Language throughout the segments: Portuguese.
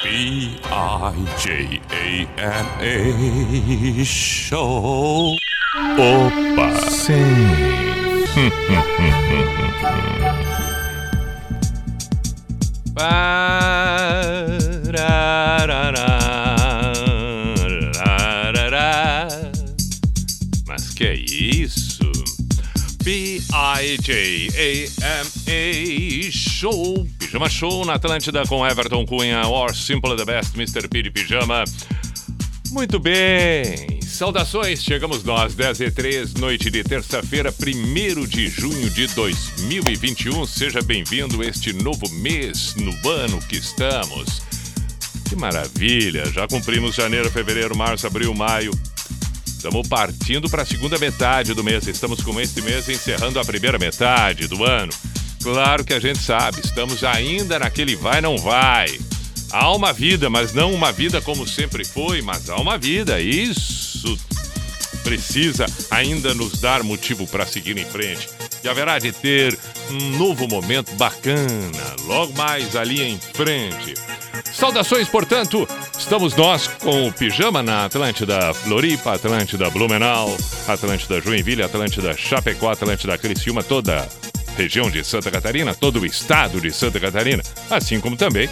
B-I-J-A-M-A Show. Opa! Sim. Mas que é isso? B-I-J-A-M-A Show. Pijama Show na Atlântida com Everton Cunha, or Simple the Best, Mr. P de Pijama. Muito bem, saudações, chegamos nós, 10 e 3, noite de terça-feira, 1 de junho de 2021. Seja bem-vindo este novo mês, no ano que estamos. Que maravilha, já cumprimos janeiro, fevereiro, março, abril, maio. Estamos partindo para a segunda metade do mês, estamos com este mês encerrando a primeira metade do ano. Claro que a gente sabe, estamos ainda naquele vai não vai. Há uma vida, mas não uma vida como sempre foi, mas há uma vida. Isso precisa ainda nos dar motivo para seguir em frente. E haverá de ter um novo momento bacana, logo mais ali em frente. Saudações, portanto, estamos nós com o Pijama na Atlântida Floripa, Atlântida Blumenau, Atlântida Joinville, Atlântida Chapecó, Atlântida Criciúma, toda região de Santa Catarina, todo o estado de Santa Catarina, assim como também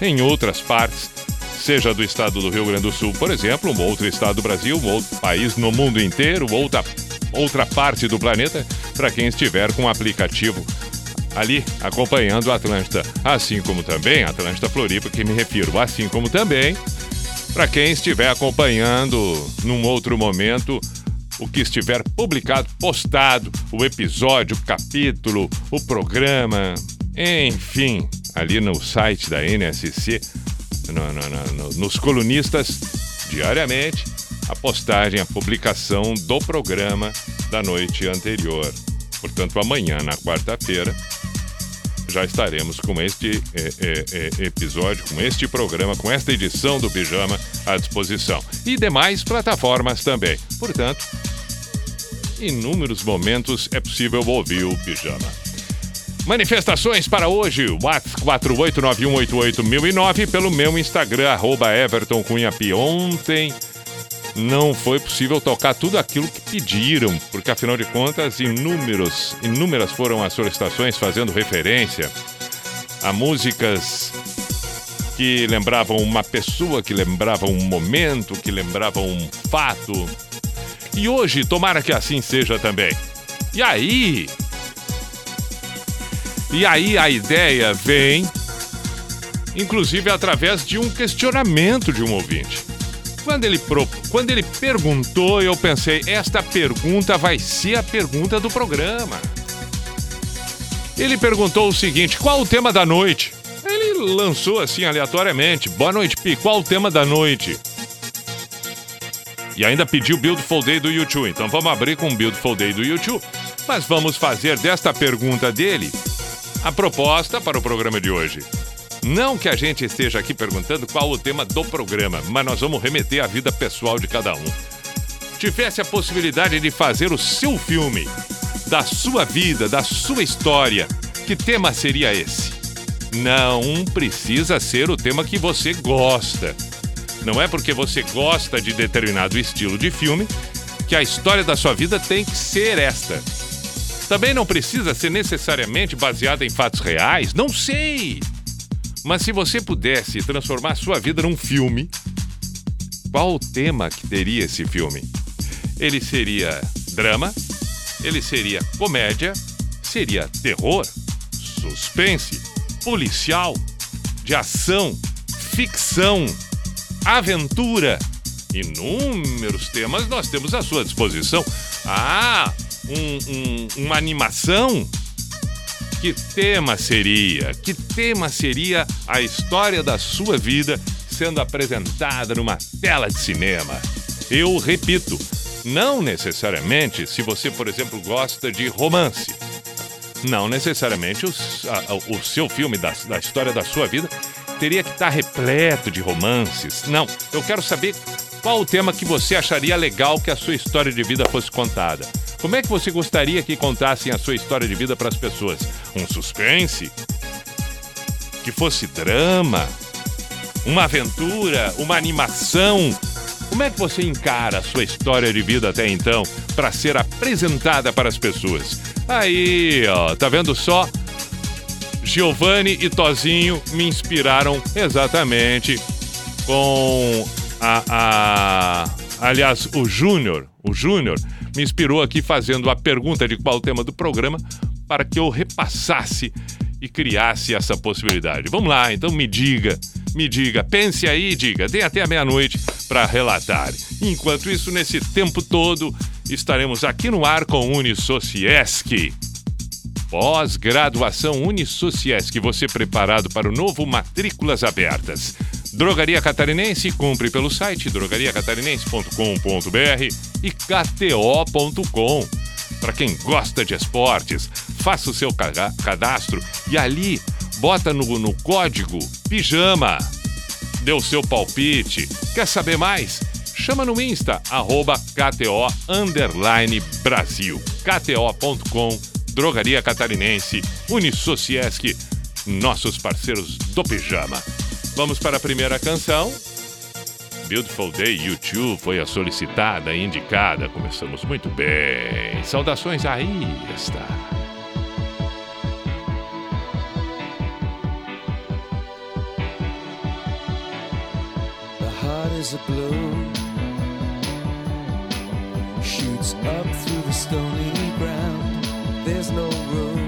em outras partes, seja do estado do Rio Grande do Sul, por exemplo, um outro estado do Brasil, um outro país no mundo inteiro, outra, outra parte do planeta, para quem estiver com o aplicativo ali acompanhando Atlântida, assim como também Atlântida Floripa, que me refiro, assim como também para quem estiver acompanhando num outro momento o que estiver publicado, postado, o episódio, o capítulo, o programa, enfim, ali no site da NSC, no, no, no, nos colunistas, diariamente, a postagem, a publicação do programa da noite anterior. Portanto, amanhã, na quarta-feira, já estaremos com este é, é, episódio, com este programa, com esta edição do Pijama à disposição. E demais plataformas também. Portanto, inúmeros momentos é possível ouvir o Pijama. Manifestações para hoje, WhatsApp 489188009 pelo meu Instagram, arroba Everton. Ontem não foi possível tocar tudo aquilo que pediram, porque afinal de contas, inúmeros, inúmeras foram as solicitações fazendo referência a músicas que lembravam uma pessoa, que lembravam um momento, que lembravam um fato. E hoje, tomara que assim seja também. E aí, e aí a ideia vem, inclusive através de um questionamento de um ouvinte. Quando ele, pro... Quando ele perguntou, eu pensei, esta pergunta vai ser a pergunta do programa. Ele perguntou o seguinte: qual o tema da noite? Ele lançou assim aleatoriamente: Boa noite, Pi, qual o tema da noite? E ainda pediu Beautiful Day do YouTube. Então vamos abrir com Beautiful Day do YouTube. Mas vamos fazer desta pergunta dele a proposta para o programa de hoje. Não que a gente esteja aqui perguntando qual o tema do programa, mas nós vamos remeter à vida pessoal de cada um. Tivesse a possibilidade de fazer o seu filme, da sua vida, da sua história, que tema seria esse? Não precisa ser o tema que você gosta. Não é porque você gosta de determinado estilo de filme que a história da sua vida tem que ser esta. Também não precisa ser necessariamente baseada em fatos reais, não sei. Mas se você pudesse transformar sua vida num filme, qual o tema que teria esse filme? Ele seria drama? Ele seria comédia? Seria terror? Suspense? Policial? De ação? Ficção? Aventura? Inúmeros temas nós temos à sua disposição. Ah, um, um, uma animação? Que tema seria? Que tema seria a história da sua vida sendo apresentada numa tela de cinema? Eu repito, não necessariamente se você, por exemplo, gosta de romance. Não necessariamente o, a, o seu filme da, da história da sua vida teria que estar repleto de romances. Não, eu quero saber qual o tema que você acharia legal que a sua história de vida fosse contada. Como é que você gostaria que contassem a sua história de vida para as pessoas? Um suspense? Que fosse drama? uma aventura, uma animação. Como é que você encara a sua história de vida até então para ser apresentada para as pessoas? Aí, ó, tá vendo só? Giovanni e Tozinho me inspiraram exatamente com a, a aliás, o Júnior, o Júnior me inspirou aqui fazendo a pergunta de qual o tema do programa para que eu repassasse e criasse essa possibilidade. Vamos lá, então me diga, me diga, pense aí, diga, tem até a meia-noite para relatar. Enquanto isso, nesse tempo todo, estaremos aqui no ar com Unisociesc. Pós-graduação Unisociesc, você preparado para o novo Matrículas Abertas. Drogaria Catarinense, cumpre pelo site drogariacatarinense.com.br e kto.com. Para quem gosta de esportes, faça o seu cadastro e ali bota no, no código pijama. O seu palpite. Quer saber mais? Chama no Insta, arroba KTO Brasil. KTO.com, Drogaria Catarinense, Unisociesc, nossos parceiros do pijama. Vamos para a primeira canção. Beautiful Day YouTube foi a solicitada e indicada. Começamos muito bem. Saudações aí está. The heart is a blue shoots up through the stony ground. There's no room,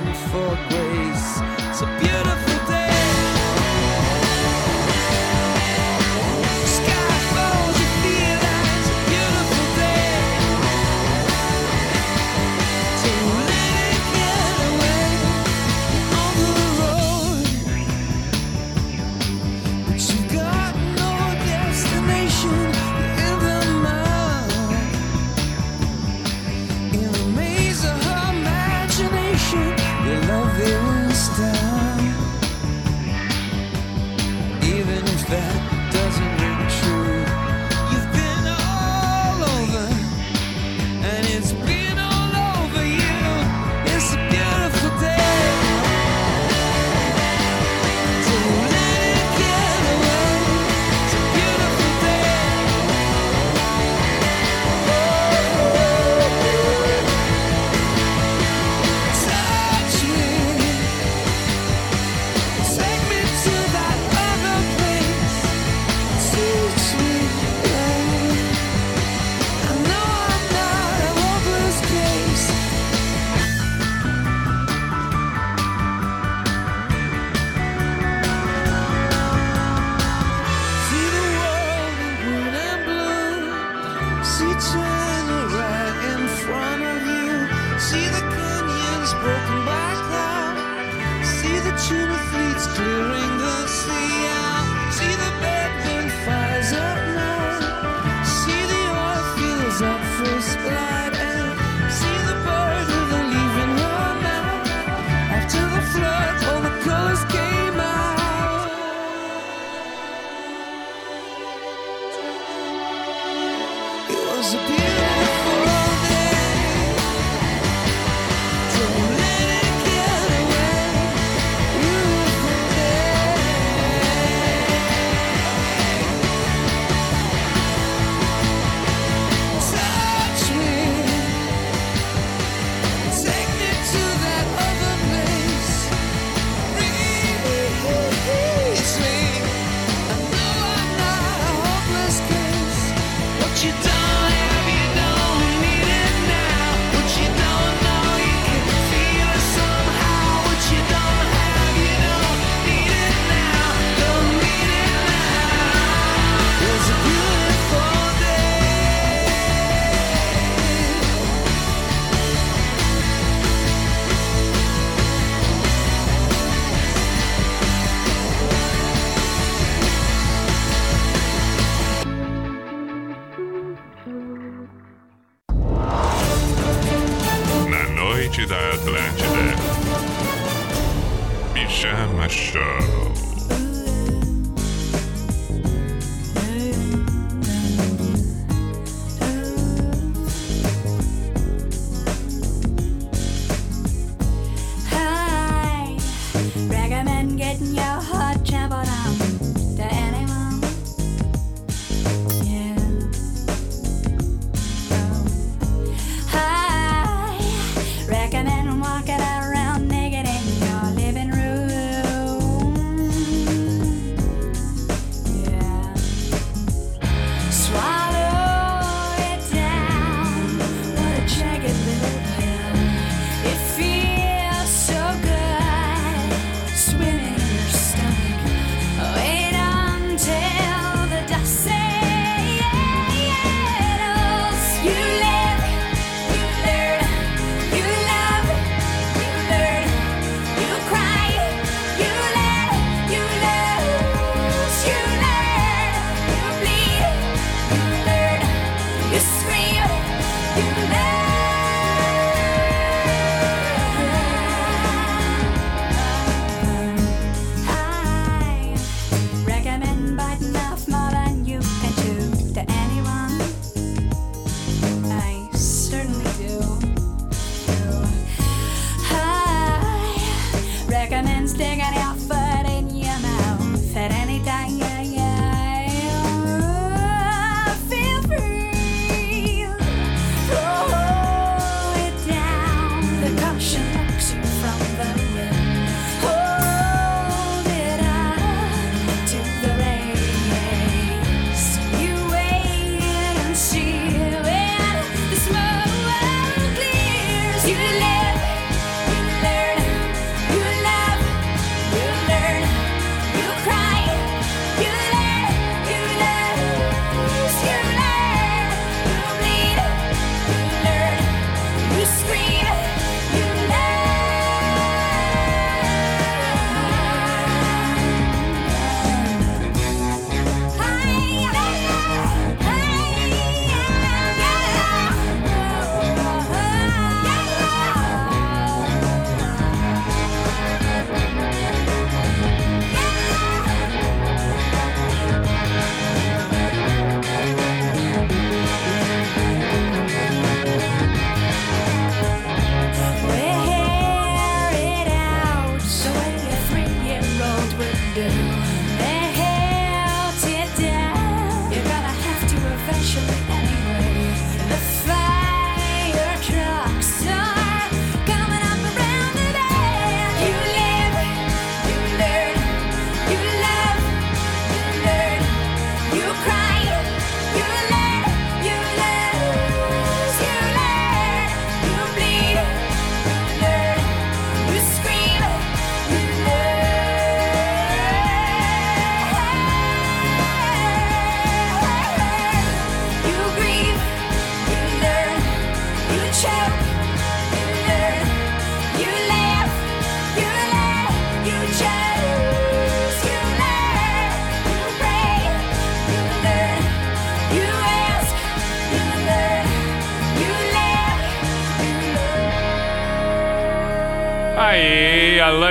for grace.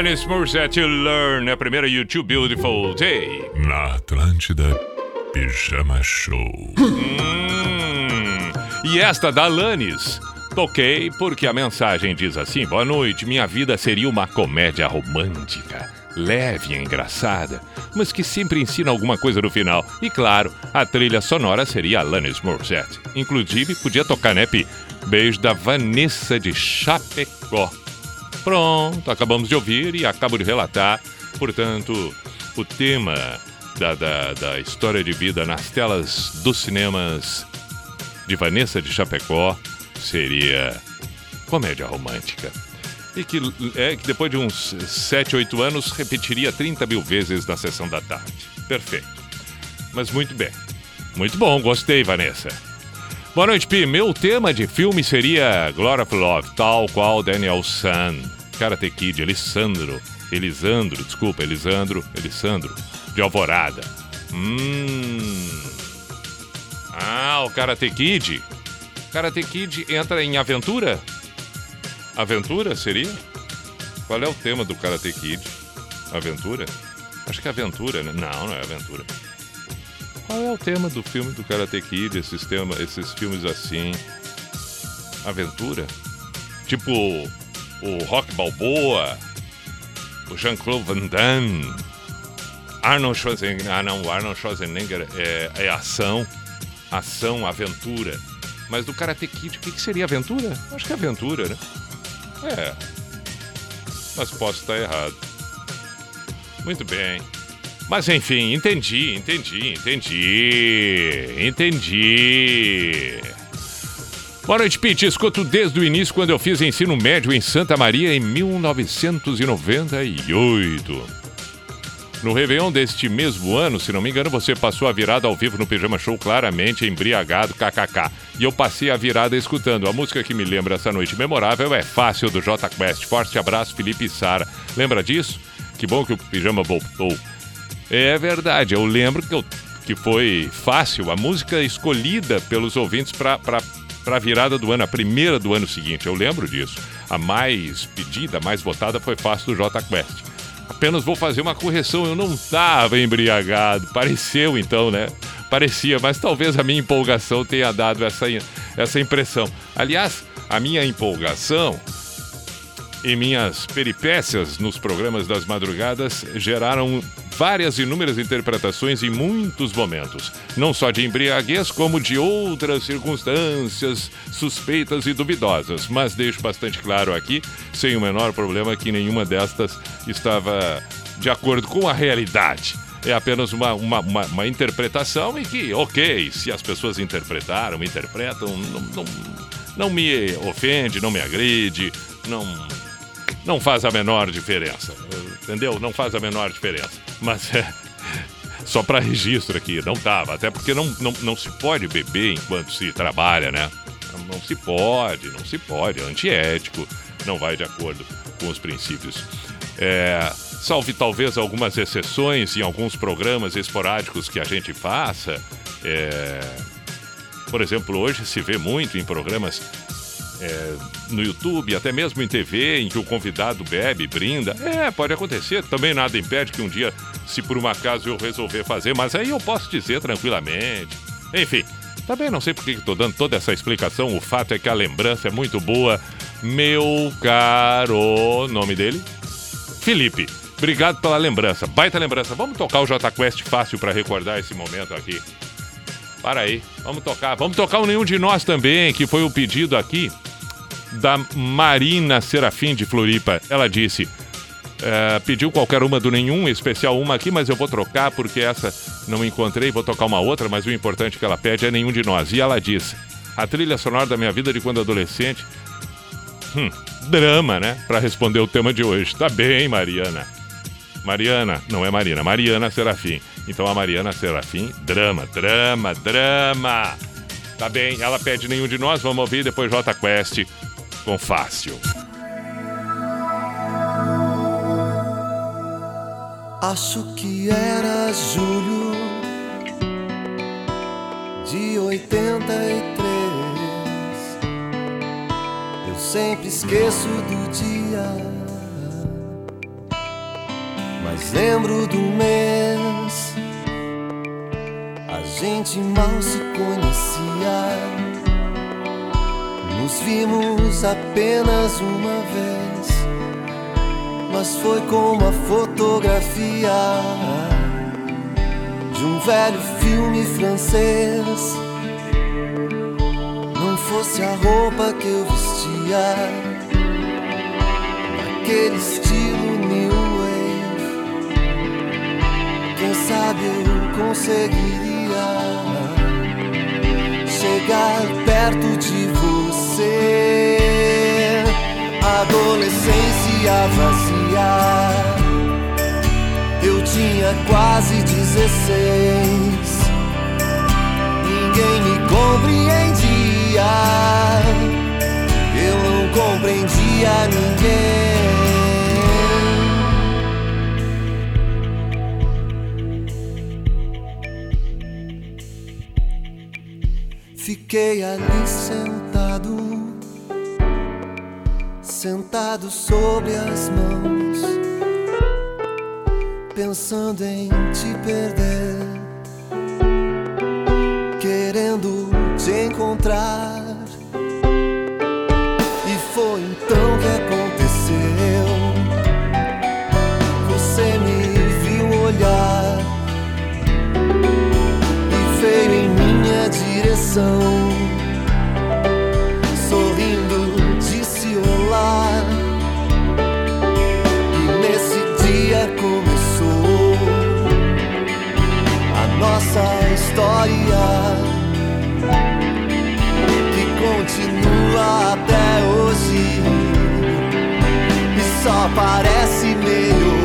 Alanis Morissette, Learn, a primeira YouTube Beautiful Day. Na Atlântida, Pijama Show. Hum, e esta da Alanis. Toquei porque a mensagem diz assim: Boa noite, minha vida seria uma comédia romântica, leve e engraçada, mas que sempre ensina alguma coisa no final. E claro, a trilha sonora seria Alanis Morissette. Inclusive, podia tocar, né, Pi? Beijo da Vanessa de Chapecó. Pronto, acabamos de ouvir e acabo de relatar, portanto, o tema da, da, da história de vida nas telas dos cinemas de Vanessa de Chapecó seria comédia romântica. E que, é, que depois de uns 7, 8 anos repetiria 30 mil vezes na sessão da tarde. Perfeito. Mas muito bem. Muito bom, gostei, Vanessa. Boa noite, Pi. Meu tema de filme seria Glory of Love, tal qual Daniel San, Karate Kid, Elisandro, Elisandro, desculpa, Elisandro, Elisandro, de Alvorada. Hum. Ah, o Karate Kid. Karate Kid entra em aventura? Aventura seria? Qual é o tema do Karate Kid? Aventura? Acho que é aventura, né? Não, não é aventura. Qual é o tema do filme do Karate Kid? Esses, tema, esses filmes assim. Aventura? Tipo o Rock Balboa, o Jean-Claude Van Damme, Arnold Schwarzenegger. Ah, não, o Arnold Schwarzenegger é, é ação, ação, aventura. Mas do Karate Kid, o que, que seria aventura? Acho que é aventura, né? É. Mas posso estar errado. Muito bem. Mas enfim, entendi, entendi, entendi. Entendi. Boa noite, Pete. Escuto desde o início quando eu fiz ensino médio em Santa Maria em 1998. No Réveillon deste mesmo ano, se não me engano, você passou a virada ao vivo no Pijama Show claramente embriagado, kkk. E eu passei a virada escutando. A música que me lembra essa noite memorável é Fácil do J Quest. Forte abraço, Felipe e Sara. Lembra disso? Que bom que o Pijama voltou. É verdade, eu lembro que, eu, que foi fácil, a música escolhida pelos ouvintes para a virada do ano, a primeira do ano seguinte. Eu lembro disso. A mais pedida, a mais votada foi Fácil do J Quest. Apenas vou fazer uma correção, eu não estava embriagado. Pareceu então, né? Parecia, mas talvez a minha empolgação tenha dado essa, essa impressão. Aliás, a minha empolgação e minhas peripécias nos programas das madrugadas geraram várias inúmeras interpretações em muitos momentos, não só de embriaguez, como de outras circunstâncias suspeitas e duvidosas. Mas deixo bastante claro aqui, sem o menor problema, que nenhuma destas estava de acordo com a realidade. É apenas uma, uma, uma, uma interpretação e que, ok, se as pessoas interpretaram, interpretam, não, não, não me ofende, não me agride, não não faz a menor diferença. Entendeu? Não faz a menor diferença. Mas é. Só para registro aqui, não tava. Até porque não, não, não se pode beber enquanto se trabalha, né? Não, não se pode, não se pode. É antiético, não vai de acordo com os princípios. É, salve talvez algumas exceções em alguns programas esporádicos que a gente faça. É, por exemplo, hoje se vê muito em programas é, no YouTube, até mesmo em TV, em que o convidado bebe, brinda. É, pode acontecer. Também nada impede que um dia, se por um acaso eu resolver fazer, mas aí eu posso dizer tranquilamente. Enfim, também não sei por que dando toda essa explicação. O fato é que a lembrança é muito boa. Meu caro. Nome dele? Felipe. Obrigado pela lembrança. Baita lembrança. Vamos tocar o J Quest fácil para recordar esse momento aqui. Para aí, vamos tocar. Vamos tocar o Nenhum de Nós também, que foi o pedido aqui da Marina Serafim de Floripa. Ela disse: é, pediu qualquer uma do nenhum, especial uma aqui, mas eu vou trocar porque essa não encontrei, vou tocar uma outra, mas o importante que ela pede é nenhum de nós. E ela diz: a trilha sonora da minha vida de quando adolescente. Hum, drama, né? Para responder o tema de hoje. Tá bem, Mariana. Mariana, não é Marina, Mariana Serafim. Então a Mariana Serafim, drama, drama, drama. Tá bem, ela pede nenhum de nós, vamos ouvir depois J Quest com Fácil. Acho que era julho de 83. Eu sempre esqueço do dia, mas lembro do mês. A gente mal se conhecia nos vimos apenas uma vez, mas foi como a fotografia de um velho filme francês. Não fosse a roupa que eu vestia, naquele estilo Quem sabe eu conseguiria chegar perto de você. Adolescência vazia. Eu tinha quase 16. Ninguém me compreendia. Eu não compreendia ninguém. Fiquei ali sentado, sentado sobre as mãos, pensando em te perder, querendo te encontrar. coração. Sorrindo, disse olá. E nesse dia começou a nossa história. Que continua até hoje. E só parece meio.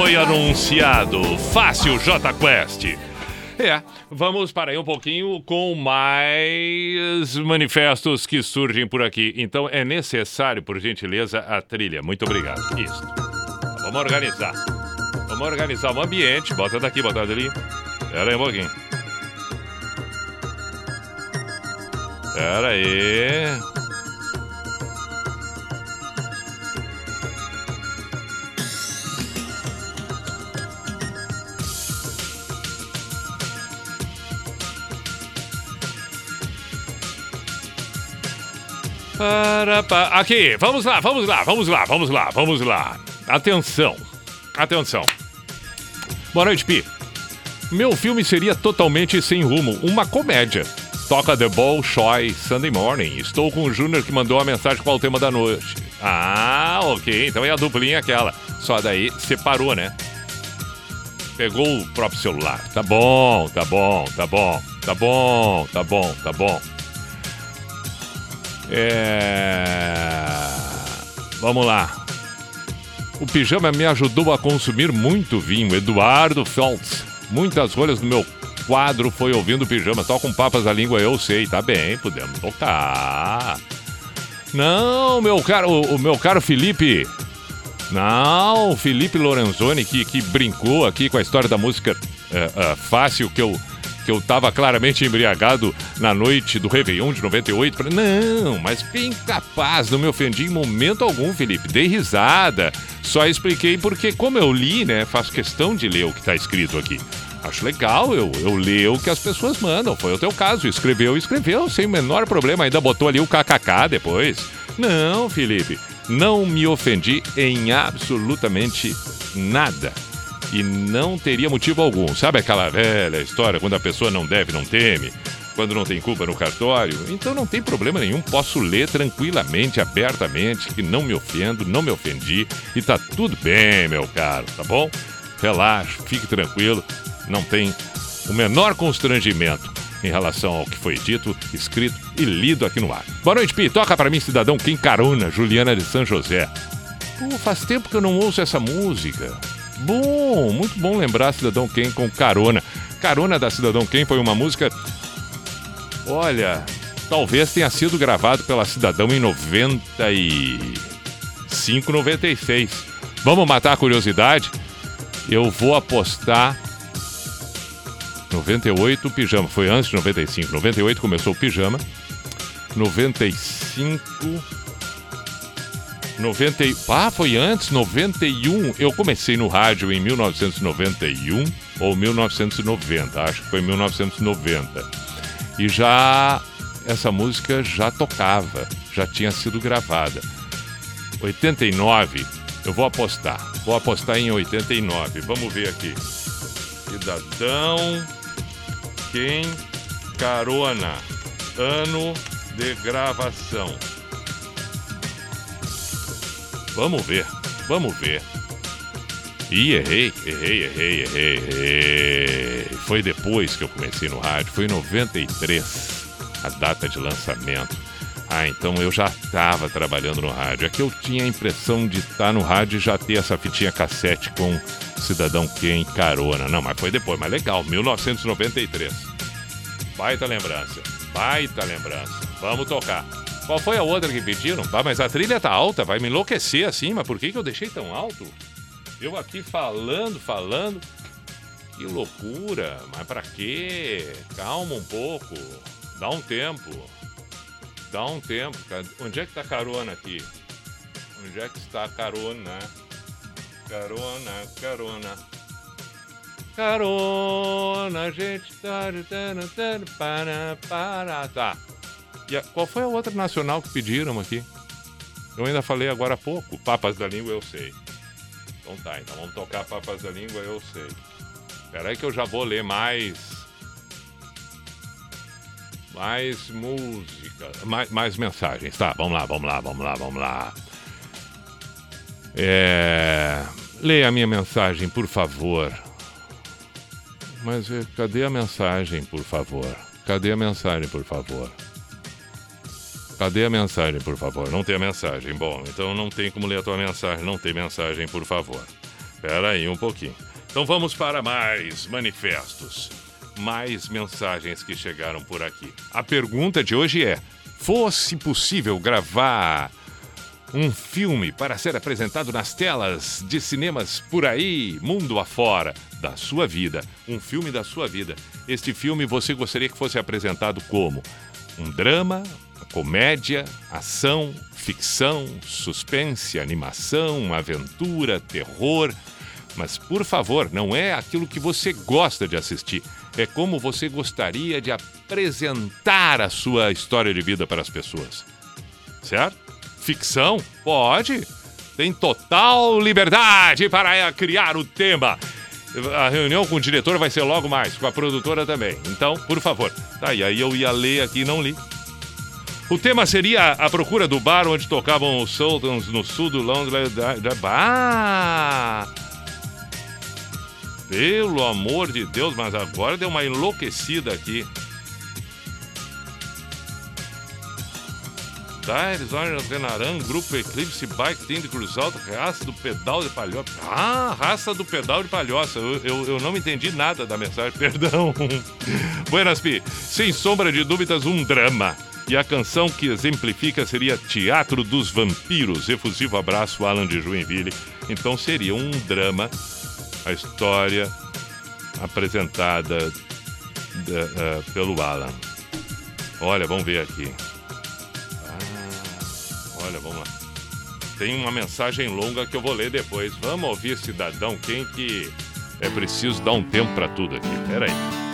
Foi anunciado, fácil J Quest. É, vamos parar aí um pouquinho com mais manifestos que surgem por aqui. Então é necessário, por gentileza, a trilha. Muito obrigado. Isso. Vamos organizar. Vamos organizar o ambiente. Bota daqui, bota dali. Pera aí um pouquinho. Pera aí. Aqui, vamos lá, vamos lá, vamos lá, vamos lá, vamos lá. Atenção, atenção. Boa noite, Pi. Meu filme seria totalmente sem rumo, uma comédia. Toca The Ball Shoy Sunday Morning. Estou com o Júnior que mandou a mensagem qual o tema da noite. Ah, ok. Então é a duplinha aquela. Só daí separou, né? Pegou o próprio celular. Tá bom, tá bom, tá bom, tá bom, tá bom, tá bom. É... Vamos lá. O pijama me ajudou a consumir muito vinho. Eduardo Feltz. Muitas rolhas no meu quadro foi ouvindo pijama. Só com papas à língua eu sei. Tá bem, podemos tocar. Não, meu caro, o, o meu caro Felipe. Não, Felipe Lorenzoni que, que brincou aqui com a história da música é, é, fácil que eu, que eu tava claramente embriagado na noite do Réveillon de 98. Falei, não, mas bem capaz, não me ofendi em momento algum, Felipe. Dei risada. Só expliquei porque, como eu li, né, faço questão de ler o que tá escrito aqui. Acho legal, eu, eu leio o que as pessoas mandam. Foi o teu caso. Escreveu, escreveu, sem o menor problema. Ainda botou ali o kkk depois. Não, Felipe, não me ofendi em absolutamente nada. E não teria motivo algum. Sabe aquela velha história quando a pessoa não deve, não teme? Quando não tem culpa no cartório? Então não tem problema nenhum. Posso ler tranquilamente, abertamente, que não me ofendo, não me ofendi. E tá tudo bem, meu caro, tá bom? Relaxe, fique tranquilo. Não tem o menor constrangimento em relação ao que foi dito, escrito e lido aqui no ar. Boa noite, Pi. Toca para mim, cidadão Quem Carona, Juliana de São José. Pô, faz tempo que eu não ouço essa música. Bom, muito bom lembrar Cidadão Quem com Carona. Carona da Cidadão Quem foi uma música. Olha, talvez tenha sido gravado pela Cidadão em 95, 96. Vamos matar a curiosidade? Eu vou apostar 98 o pijama. Foi antes de 95. 98 começou o pijama. 95. 90. Ah, foi antes, 91. Eu comecei no rádio em 1991 ou 1990. Acho que foi 1990. E já. Essa música já tocava, já tinha sido gravada. 89, eu vou apostar. Vou apostar em 89. Vamos ver aqui. Cidadão quem carona. Ano de gravação. Vamos ver, vamos ver. Ih, errei, errei, errei, errei, errei. Foi depois que eu comecei no rádio, foi em 93, a data de lançamento. Ah, então eu já estava trabalhando no rádio. É que eu tinha a impressão de estar no rádio e já ter essa fitinha cassete com Cidadão Quem carona. Não, mas foi depois, mas legal, 1993. Baita lembrança, baita lembrança. Vamos tocar. Qual foi a outra que pediram? Ah, mas a trilha tá alta, vai me enlouquecer assim, mas por que, que eu deixei tão alto? Eu aqui falando, falando. Que loucura, mas pra quê? Calma um pouco, dá um tempo. Dá um tempo. Onde é que tá carona aqui? Onde é que está carona? Carona, carona. Carona, gente tá. Para, para, tá. E a, qual foi a outra nacional que pediram aqui? Eu ainda falei agora há pouco. Papas da língua eu sei. Então tá, então vamos tocar Papas da língua eu sei. Espera aí que eu já vou ler mais mais música, mais, mais mensagens. Tá, vamos lá, vamos lá, vamos lá, vamos lá. É... Leia a minha mensagem, por favor. Mas eh, cadê a mensagem, por favor? Cadê a mensagem, por favor? Cadê a mensagem, por favor? Não tem a mensagem. Bom, então não tem como ler a tua mensagem. Não tem mensagem, por favor. Espera aí um pouquinho. Então vamos para mais manifestos mais mensagens que chegaram por aqui. A pergunta de hoje é: fosse possível gravar um filme para ser apresentado nas telas de cinemas por aí, mundo afora, da sua vida, um filme da sua vida. Este filme você gostaria que fosse apresentado como um drama, comédia, ação, ficção, suspense, animação, aventura, terror. Mas por favor, não é aquilo que você gosta de assistir é como você gostaria de apresentar a sua história de vida para as pessoas. Certo? Ficção? Pode. Tem total liberdade para criar o tema. A reunião com o diretor vai ser logo mais, com a produtora também. Então, por favor. Tá, e aí eu ia ler aqui e não li. O tema seria a procura do bar onde tocavam os Sultans no sul do Londres. Ah! Pelo amor de Deus, mas agora deu uma enlouquecida aqui. Daires, Orange Renaran, Grupo Eclipse, Bike Team de Cruz Alta, Raça do Pedal de Palhoça. Ah, Raça do Pedal de Palhoça. Eu, eu, eu não entendi nada da mensagem, perdão. Buenas, Pi. Sem sombra de dúvidas, um drama. E a canção que exemplifica seria Teatro dos Vampiros. Efusivo abraço, Alan de Joinville. Então seria um drama, a história apresentada uh, uh, pelo Alan. Olha, vamos ver aqui. Ah, olha, vamos lá. Tem uma mensagem longa que eu vou ler depois. Vamos ouvir, cidadão, quem que. É preciso dar um tempo para tudo aqui. Peraí. aí.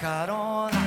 Carona.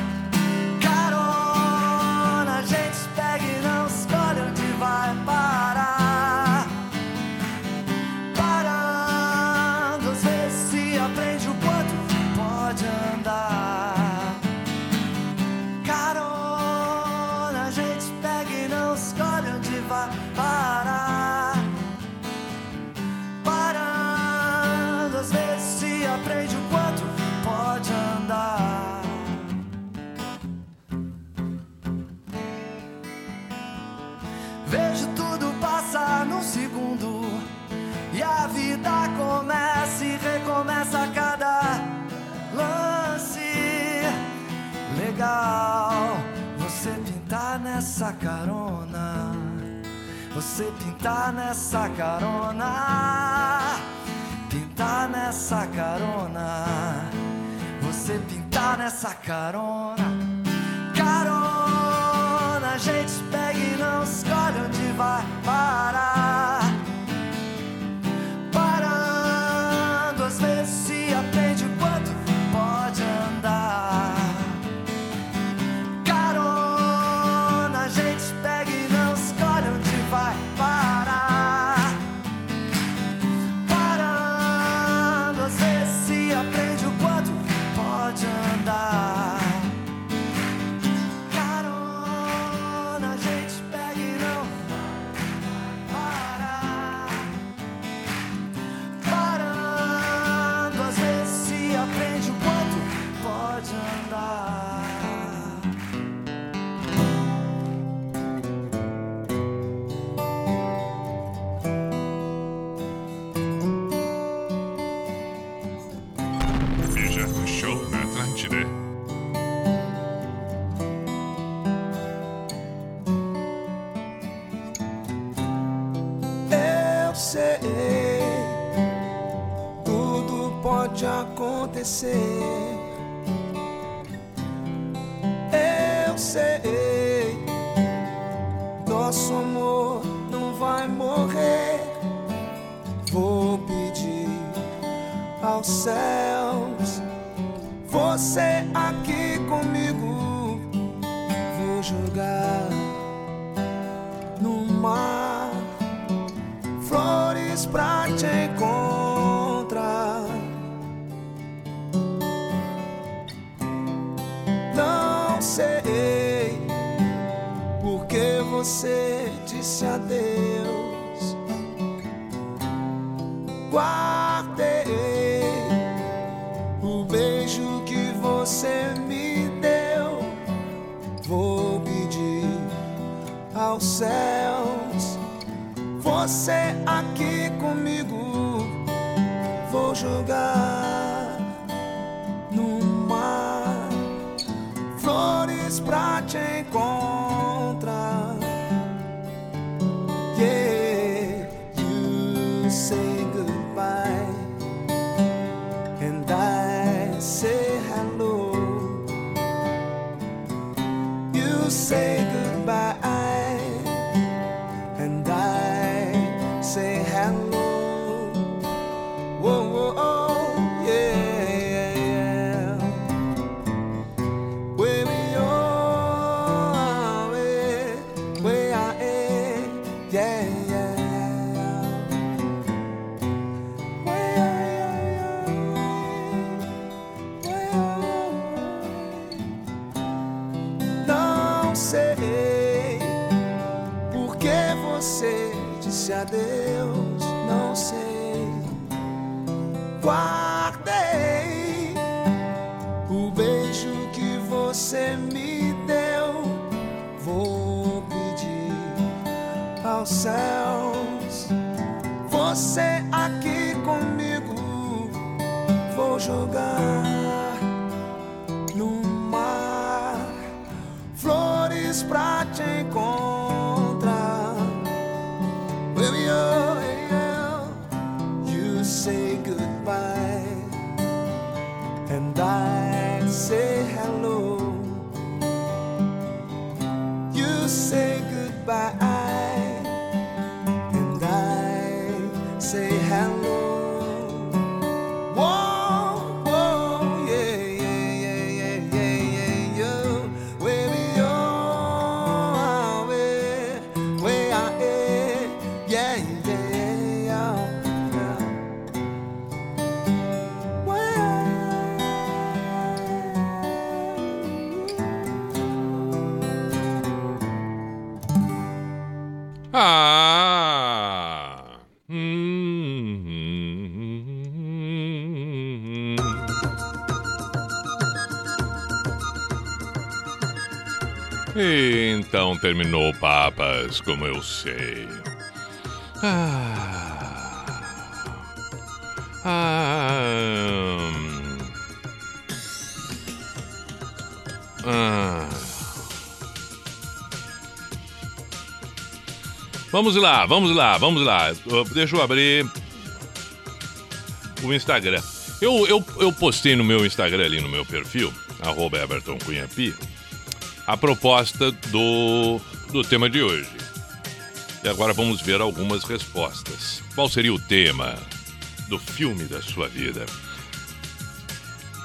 legal você pintar nessa carona. Você pintar nessa carona. Pintar nessa carona. Você pintar nessa carona. céus. Você aqui comigo, vou jogar no mar flores pra te encontrar. Não sei porque você disse adeus. aos céus. Você aqui comigo, vou jogar. Adeus, não sei. Guardei o beijo que você me deu. Vou pedir aos céus, você aqui comigo. Vou jogar hello. You say goodbye, terminou, papas, como eu sei. Ah. Ah. Ah. Vamos lá, vamos lá, vamos lá. Deixa eu abrir o Instagram. Eu, eu, eu postei no meu Instagram ali no meu perfil, arroba Everton Cunha Pi, a proposta do, do tema de hoje. E agora vamos ver algumas respostas. Qual seria o tema do filme da sua vida?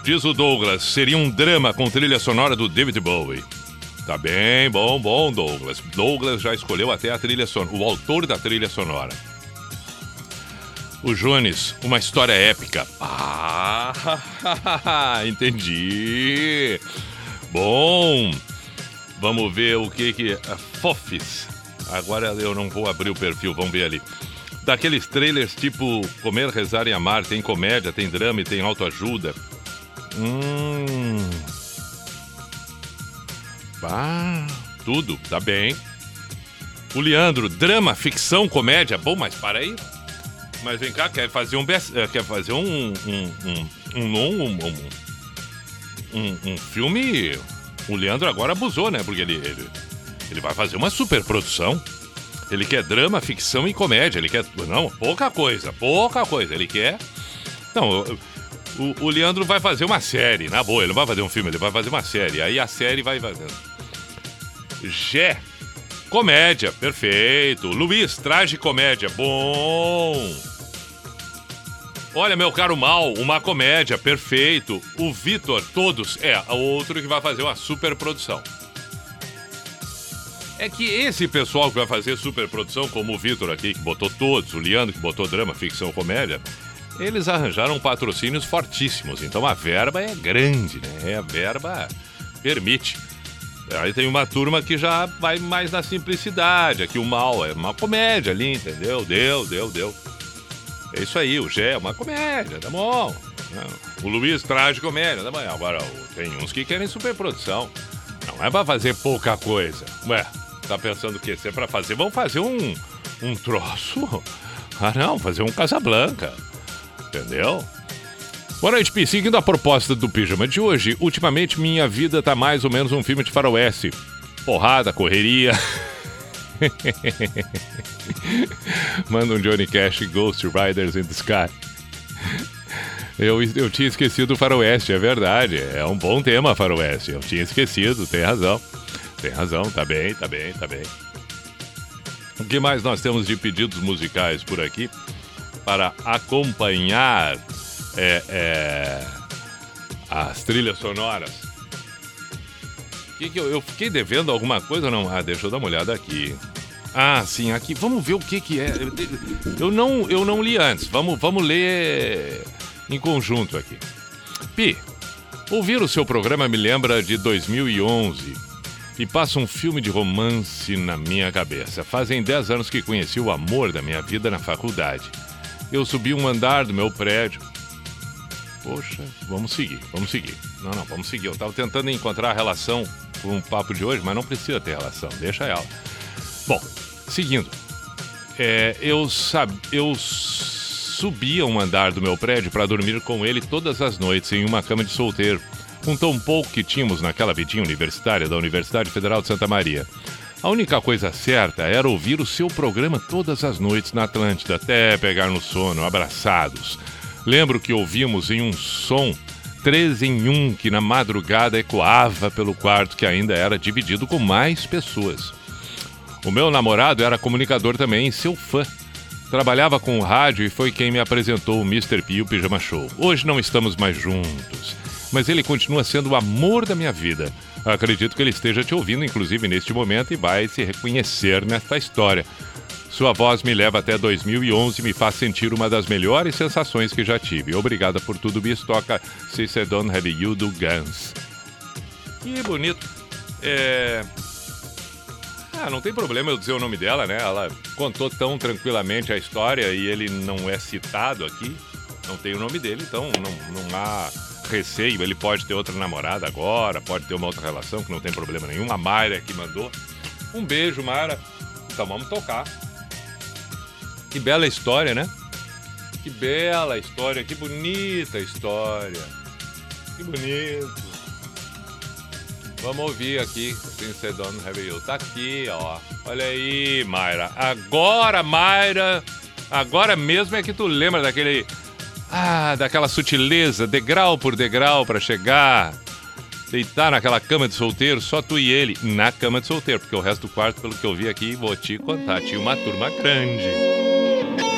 Diz o Douglas, seria um drama com trilha sonora do David Bowie. Tá bem, bom, bom, Douglas. Douglas já escolheu até a trilha sonora, o autor da trilha sonora. O Jones, uma história épica. Ah, entendi. Bom, vamos ver o que que... Fofis. Agora eu não vou abrir o perfil, vamos ver ali. Daqueles trailers tipo Comer, Rezar e Amar, tem comédia, tem drama e tem autoajuda. Hum... Ah, tudo, tá bem. O Leandro, drama, ficção, comédia. Bom, mas para aí. Mas vem cá, quer fazer um eh, quer fazer um um um um um, um, um- um filme. O Leandro agora abusou, né? Porque ele, ele ele vai fazer uma super produção. Ele quer drama, ficção e comédia. Ele quer não, pouca coisa, pouca coisa. Ele quer não, o, o Leandro vai fazer uma série, na boa, ele não vai fazer um filme, ele vai fazer uma série. Aí a série vai fazendo. Gé, comédia, perfeito. Luiz, traje comédia, bom. Olha, meu caro Mal, uma comédia, perfeito. O Vitor, todos, é outro que vai fazer uma super produção. É que esse pessoal que vai fazer super produção, como o Vitor aqui, que botou todos, o Leandro que botou drama, ficção, comédia, eles arranjaram patrocínios fortíssimos. Então a verba é grande, né? A verba permite. Aí tem uma turma que já vai mais na simplicidade. Aqui o mal é uma comédia ali, entendeu? Deu, deu, deu. É isso aí, o Gé é uma comédia, tá bom. O Luiz traz comédia, tá bom. Agora, tem uns que querem superprodução. Não é pra fazer pouca coisa. Ué, tá pensando o quê? Se é pra fazer, vamos fazer um, um troço. Ah, não, fazer um Casablanca. Entendeu? Boa noite, Pi. Seguindo a proposta do pijama de hoje, ultimamente minha vida tá mais ou menos um filme de faroeste. Porrada, correria. Manda um Johnny Cash Ghost Riders in the Sky. Eu, eu tinha esquecido o faroeste, é verdade. É um bom tema, faroeste. Eu tinha esquecido, tem razão. Tem razão, tá bem, tá bem, tá bem. O que mais nós temos de pedidos musicais por aqui para acompanhar é, é, as trilhas sonoras? Que que eu, eu fiquei devendo alguma coisa ou não? Ah, deixa eu dar uma olhada aqui. Ah, sim, aqui. Vamos ver o que que é. Eu, não, eu não li antes. Vamos, vamos ler em conjunto aqui. Pi, ouvir o seu programa me lembra de 2011. e passa um filme de romance na minha cabeça. Fazem 10 anos que conheci o amor da minha vida na faculdade. Eu subi um andar do meu prédio. Poxa, vamos seguir, vamos seguir. Não, não, vamos seguir. Eu tava tentando encontrar a relação com o papo de hoje, mas não precisa ter relação, deixa ela. Bom, seguindo. É, eu, sab... eu subia um andar do meu prédio para dormir com ele todas as noites em uma cama de solteiro com tão pouco que tínhamos naquela vidinha universitária da Universidade Federal de Santa Maria. A única coisa certa era ouvir o seu programa todas as noites na Atlântida, até pegar no sono, abraçados. Lembro que ouvimos em um som três em um que na madrugada ecoava pelo quarto que ainda era dividido com mais pessoas. O meu namorado era comunicador também, seu fã. Trabalhava com o rádio e foi quem me apresentou o Mr. P e o Pijama Show. Hoje não estamos mais juntos mas ele continua sendo o amor da minha vida. Acredito que ele esteja te ouvindo, inclusive neste momento, e vai se reconhecer nesta história. Sua voz me leva até 2011 e me faz sentir uma das melhores sensações que já tive. Obrigada por tudo, Bis. Toca Se Don't Have You do Guns. Que bonito. É... Ah, não tem problema eu dizer o nome dela, né? Ela contou tão tranquilamente a história e ele não é citado aqui. Não tem o nome dele, então não, não há receio, ele pode ter outra namorada agora, pode ter uma outra relação que não tem problema nenhum. A Mayra que mandou. Um beijo, Mayra. Então vamos tocar. Que bela história, né? Que bela história, que bonita história. Que bonito. Vamos ouvir aqui, Since I Don't Have. Tá aqui, ó. Olha aí, Mayra. Agora, Mayra, agora mesmo é que tu lembra daquele ah, daquela sutileza, degrau por degrau para chegar. Deitar naquela cama de solteiro, só tu e ele, na cama de solteiro, porque o resto do quarto, pelo que eu vi aqui, vou te contar, tinha uma turma grande. Thank you.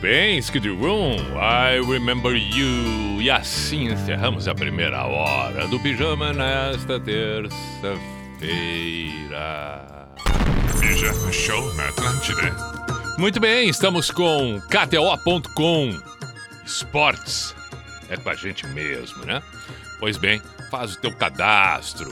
Bem, Skid Room, I Remember You. E assim encerramos a primeira hora do Pijama nesta terça-feira. Pijama Show na Atlântida. Muito bem, estamos com KTO.com Esportes. É com a gente mesmo, né? Pois bem, faz o teu cadastro.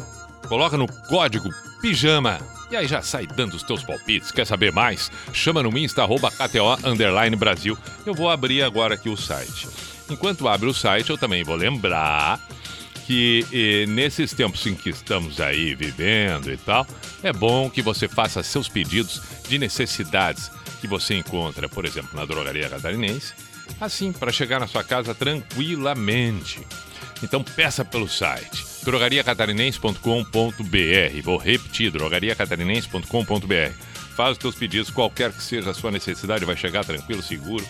Coloca no código PIJAMA. E aí já sai dando os teus palpites. Quer saber mais? Chama no Insta, arroba KTO, underline Brasil. Eu vou abrir agora aqui o site. Enquanto abre o site, eu também vou lembrar que eh, nesses tempos em que estamos aí vivendo e tal, é bom que você faça seus pedidos de necessidades que você encontra, por exemplo, na drogaria catarinense, assim, para chegar na sua casa tranquilamente. Então peça pelo site drogariacatarinense.com.br. Vou repetir, drogariacatarinense.com.br. Faz os teus pedidos, qualquer que seja a sua necessidade, vai chegar tranquilo, seguro,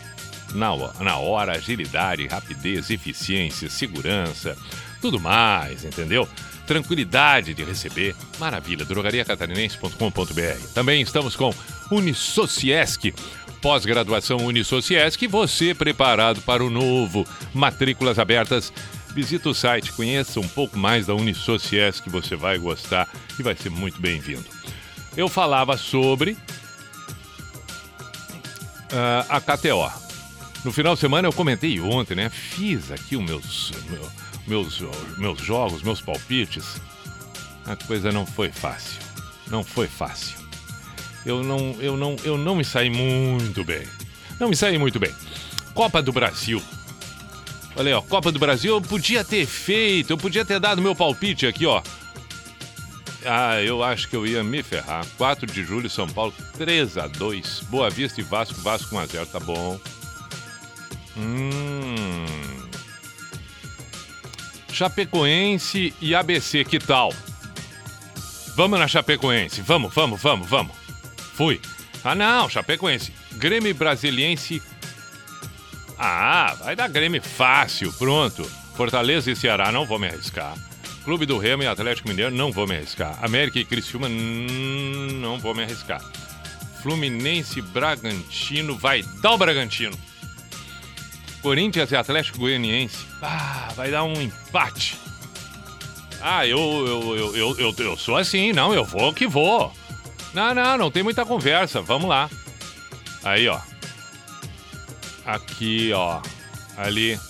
na na hora agilidade, rapidez, eficiência, segurança, tudo mais, entendeu? Tranquilidade de receber. Maravilha, drogariacatarinense.com.br. Também estamos com Unisociesc, pós-graduação Unisociesc, você preparado para o novo. Matrículas abertas visita o site, conheça um pouco mais da Unisociesc que você vai gostar e vai ser muito bem-vindo. Eu falava sobre uh, a KTO. No final de semana eu comentei ontem, né? Fiz aqui os meus, meus, meus jogos, meus palpites. A coisa não foi fácil. Não foi fácil. Eu não, eu não, eu não me saí muito bem. Não me saí muito bem. Copa do Brasil. Olha aí, ó, Copa do Brasil, eu podia ter feito, eu podia ter dado meu palpite aqui, ó. Ah, eu acho que eu ia me ferrar. 4 de julho, São Paulo, 3 a 2 Boa Vista e Vasco, Vasco 1 a 0 tá bom. Hum. Chapecoense e ABC, que tal? Vamos na Chapecoense, vamos, vamos, vamos, vamos. Fui. Ah, não, Chapecoense. Grêmio Brasiliense. Ah, vai dar Grêmio fácil, pronto. Fortaleza e Ceará, não vou me arriscar. Clube do Remo e Atlético Mineiro, não vou me arriscar. América e Criciúma, não vou me arriscar. Fluminense e Bragantino, vai dar o Bragantino. Corinthians e Atlético Goianiense, ah, vai dar um empate. Ah, eu, eu, eu, eu, eu, eu sou assim, não, eu vou que vou. Não, não, não tem muita conversa. Vamos lá. Aí, ó. Aqui, ó. Ali.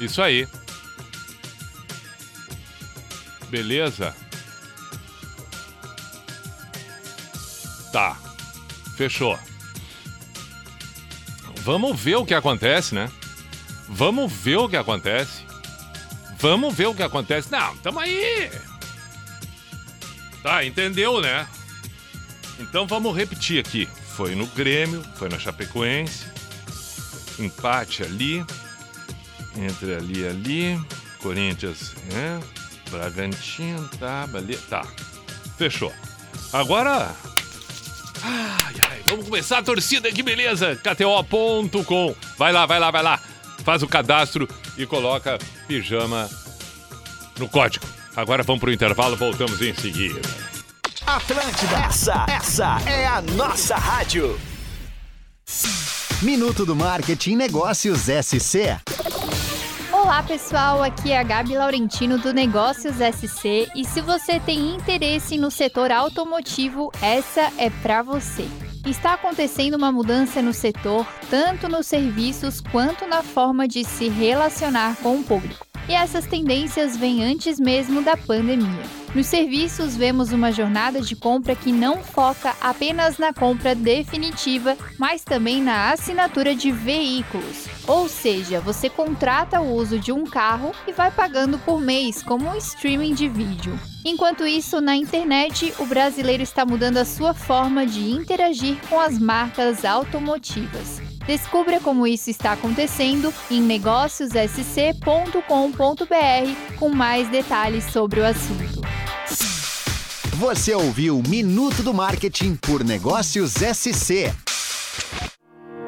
Isso aí. Beleza? Tá. Fechou. Vamos ver o que acontece, né? Vamos ver o que acontece. Vamos ver o que acontece. Não, tamo aí. Tá, entendeu, né? Então vamos repetir aqui. Foi no Grêmio, foi na Chapecoense. Empate ali. Entre ali e ali. Corinthians, né? Bragantino, tá, beleza. Tá. Fechou. Agora. Ai, ai, vamos começar a torcida, que beleza! KTO.com. Vai lá, vai lá, vai lá. Faz o cadastro e coloca pijama no código. Agora vamos pro intervalo, voltamos em seguida. Atlântida, essa, essa é a nossa rádio. Minuto do Marketing Negócios SC. Olá pessoal, aqui é a Gabi Laurentino do Negócios SC e se você tem interesse no setor automotivo, essa é para você. Está acontecendo uma mudança no setor, tanto nos serviços quanto na forma de se relacionar com o público. E essas tendências vêm antes mesmo da pandemia. Nos serviços, vemos uma jornada de compra que não foca apenas na compra definitiva, mas também na assinatura de veículos. Ou seja, você contrata o uso de um carro e vai pagando por mês, como um streaming de vídeo. Enquanto isso, na internet, o brasileiro está mudando a sua forma de interagir com as marcas automotivas. Descubra como isso está acontecendo em negóciossc.com.br com mais detalhes sobre o assunto. Você ouviu Minuto do Marketing por Negócios SC.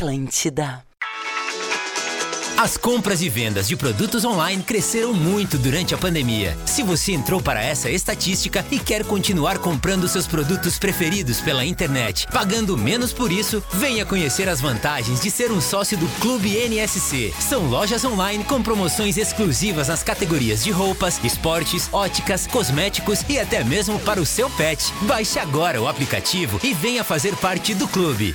Atlântida. As compras e vendas de produtos online cresceram muito durante a pandemia. Se você entrou para essa estatística e quer continuar comprando seus produtos preferidos pela internet, pagando menos por isso, venha conhecer as vantagens de ser um sócio do Clube NSC. São lojas online com promoções exclusivas nas categorias de roupas, esportes, óticas, cosméticos e até mesmo para o seu pet. Baixe agora o aplicativo e venha fazer parte do clube.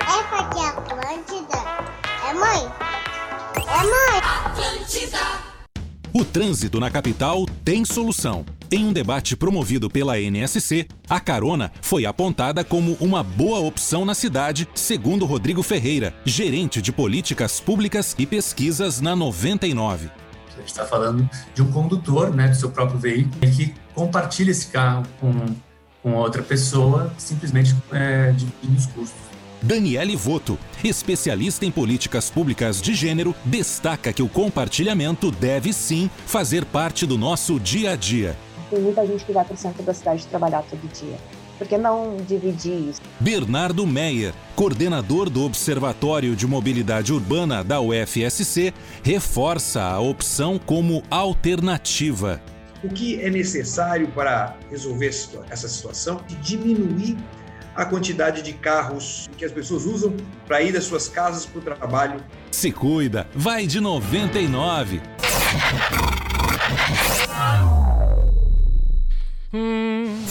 Essa aqui é Atlântida. É mãe? É mãe? Atlântida. O trânsito na capital tem solução. Em um debate promovido pela NSC, a carona foi apontada como uma boa opção na cidade, segundo Rodrigo Ferreira, gerente de políticas públicas e pesquisas na 99. A gente está falando de um condutor né, do seu próprio veículo que compartilha esse carro com, com outra pessoa, simplesmente é, dividindo os custos. Daniele Voto, especialista em políticas públicas de gênero, destaca que o compartilhamento deve sim fazer parte do nosso dia a dia. Tem muita gente que vai para o centro da cidade trabalhar todo dia. Por que não dividir isso? Bernardo Meyer, coordenador do Observatório de Mobilidade Urbana da UFSC, reforça a opção como alternativa. O que é necessário para resolver essa situação de diminuir a quantidade de carros que as pessoas usam para ir das suas casas para o trabalho. Se cuida, vai de 99. Hum.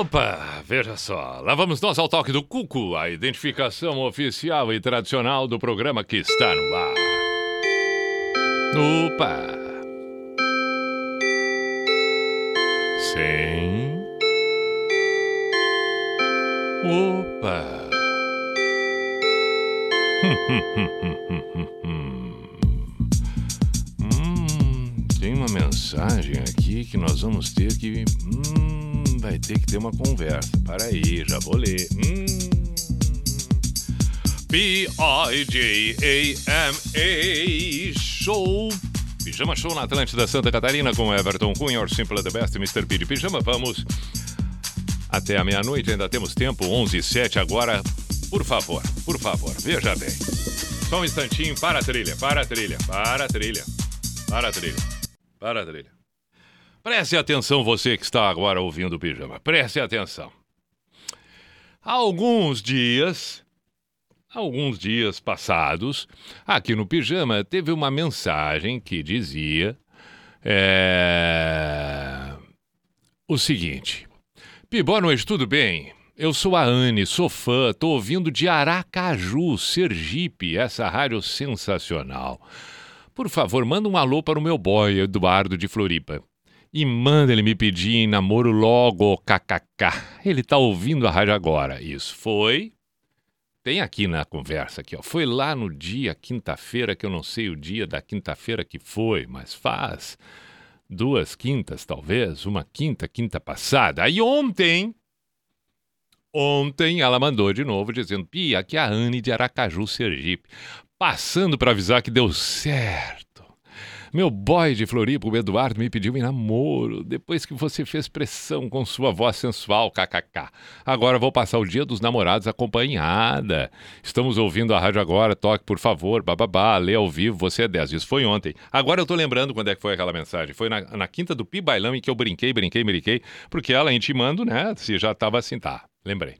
Opa, veja só, lá vamos nós ao toque do Cuco, a identificação oficial e tradicional do programa que está no ar. Opa! Sim. Opa! hum, tem uma mensagem aqui que nós vamos ter que. Hum, vai ter que ter uma conversa. Para aí, já vou ler. Hum. P-I-J-A-M-A Show. Pijama Show na Atlântida Santa Catarina com Everton Cunha, Or Simple the Best, Mr. P de Pijama. Vamos até a meia-noite, ainda temos tempo, 11 e 7 agora. Por favor, por favor, veja bem. Só um instantinho, para a trilha, para a trilha, para a trilha, para a trilha, para a trilha. Preste atenção, você que está agora ouvindo o Pijama, preste atenção. Há alguns dias, alguns dias passados, aqui no Pijama, teve uma mensagem que dizia é, o seguinte: Pi, boa noite, tudo bem? Eu sou a Anne, sou fã, tô ouvindo de Aracaju, Sergipe, essa rádio sensacional. Por favor, manda um alô para o meu boy, Eduardo de Floripa. E manda ele me pedir namoro logo, kkk. Ele tá ouvindo a rádio agora. Isso foi tem aqui na conversa aqui, ó. Foi lá no dia quinta-feira, que eu não sei o dia da quinta-feira que foi, mas faz duas quintas, talvez, uma quinta, quinta passada. Aí ontem, ontem ela mandou de novo dizendo: "Pia, aqui é a Anne de Aracaju, Sergipe, passando para avisar que deu certo. Meu boy de Floripa, o Eduardo, me pediu em namoro depois que você fez pressão com sua voz sensual, kkk. Agora vou passar o dia dos namorados acompanhada. Estamos ouvindo a rádio agora, toque por favor, bababá, lê ao vivo, você é 10. Isso foi ontem. Agora eu tô lembrando quando é que foi aquela mensagem. Foi na, na quinta do Pi Bailão em que eu brinquei, brinquei, brinquei, porque ela intimando, né, se já tava assim, tá, lembrei.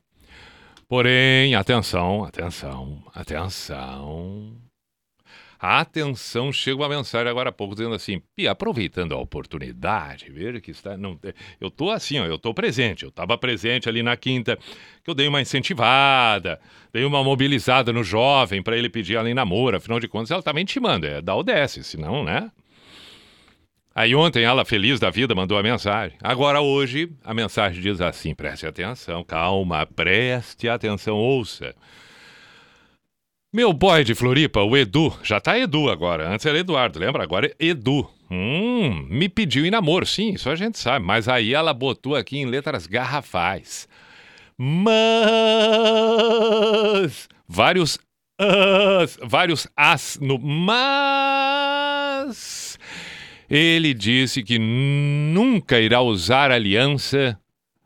Porém, atenção, atenção, atenção. Atenção, chega uma mensagem agora há pouco dizendo assim: Pia, aproveitando a oportunidade, veja que está. Não, eu tô assim, ó, eu tô presente. Eu estava presente ali na quinta, que eu dei uma incentivada, dei uma mobilizada no jovem para ele pedir ela em namoro. Afinal de contas, ela estava intimando, é da ODS, senão, né? Aí ontem ela, feliz da vida, mandou a mensagem. Agora hoje, a mensagem diz assim: preste atenção, calma, preste atenção, ouça. Meu boy de Floripa, o Edu, já tá Edu agora. Antes era Eduardo, lembra? Agora é Edu. Hum, me pediu em namoro, sim, isso a gente sabe. Mas aí ela botou aqui em letras garrafais. Mas. Vários. As, vários as no. Mas. Ele disse que nunca irá usar aliança,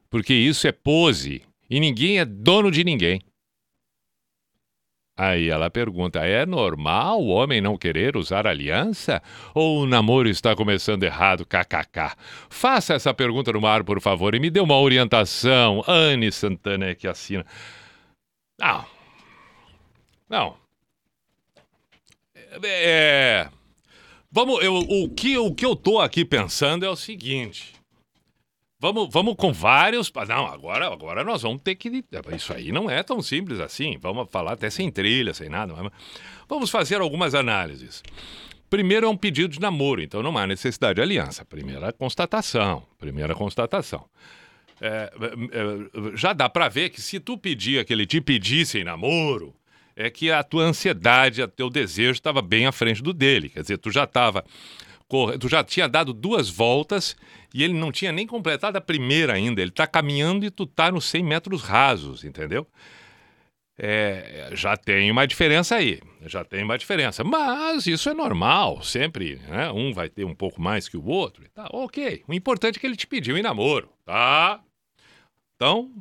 porque isso é pose e ninguém é dono de ninguém. Aí ela pergunta: é normal o homem não querer usar aliança? Ou o namoro está começando errado? KKK. Faça essa pergunta no ar, por favor, e me dê uma orientação. Anne Santana é que assina. Não. Não. É. Vamos, eu, o, que, o que eu tô aqui pensando é o seguinte. Vamos, vamos com vários. Não, agora, agora nós vamos ter que. Isso aí não é tão simples assim. Vamos falar até sem trilha, sem nada. Mas... Vamos fazer algumas análises. Primeiro é um pedido de namoro, então não há necessidade de aliança. Primeira constatação. Primeira constatação. É, é, já dá para ver que se tu pedia que ele te pedisse em namoro, é que a tua ansiedade, o teu desejo estava bem à frente do dele. Quer dizer, tu já estava tu já tinha dado duas voltas e ele não tinha nem completado a primeira ainda. Ele está caminhando e tu tá nos 100 metros rasos, entendeu? É, já tem uma diferença aí, já tem uma diferença. Mas isso é normal, sempre, né? Um vai ter um pouco mais que o outro. Tá, ok. O importante é que ele te pediu em namoro, tá? Então,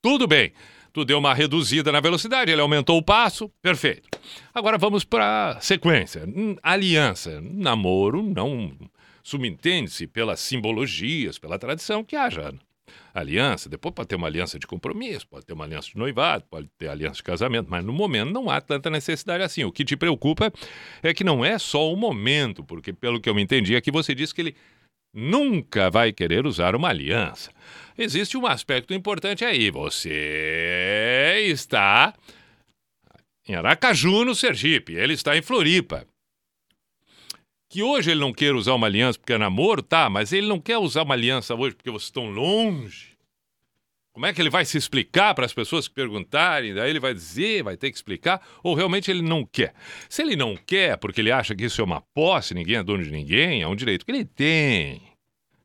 tudo bem tu deu uma reduzida na velocidade, ele aumentou o passo, perfeito. Agora vamos para sequência. Hum, aliança, namoro, não subentende-se pelas simbologias, pela tradição que haja aliança. Depois pode ter uma aliança de compromisso, pode ter uma aliança de noivado, pode ter aliança de casamento, mas no momento não há tanta necessidade assim. O que te preocupa é que não é só o momento, porque pelo que eu me entendi aqui você disse que ele nunca vai querer usar uma aliança existe um aspecto importante aí. Você está em Aracaju, no Sergipe. Ele está em Floripa. Que hoje ele não quer usar uma aliança porque é namoro, tá, mas ele não quer usar uma aliança hoje porque vocês estão longe. Como é que ele vai se explicar para as pessoas que perguntarem? Daí ele vai dizer, vai ter que explicar, ou realmente ele não quer? Se ele não quer porque ele acha que isso é uma posse, ninguém é dono de ninguém, é um direito que ele tem.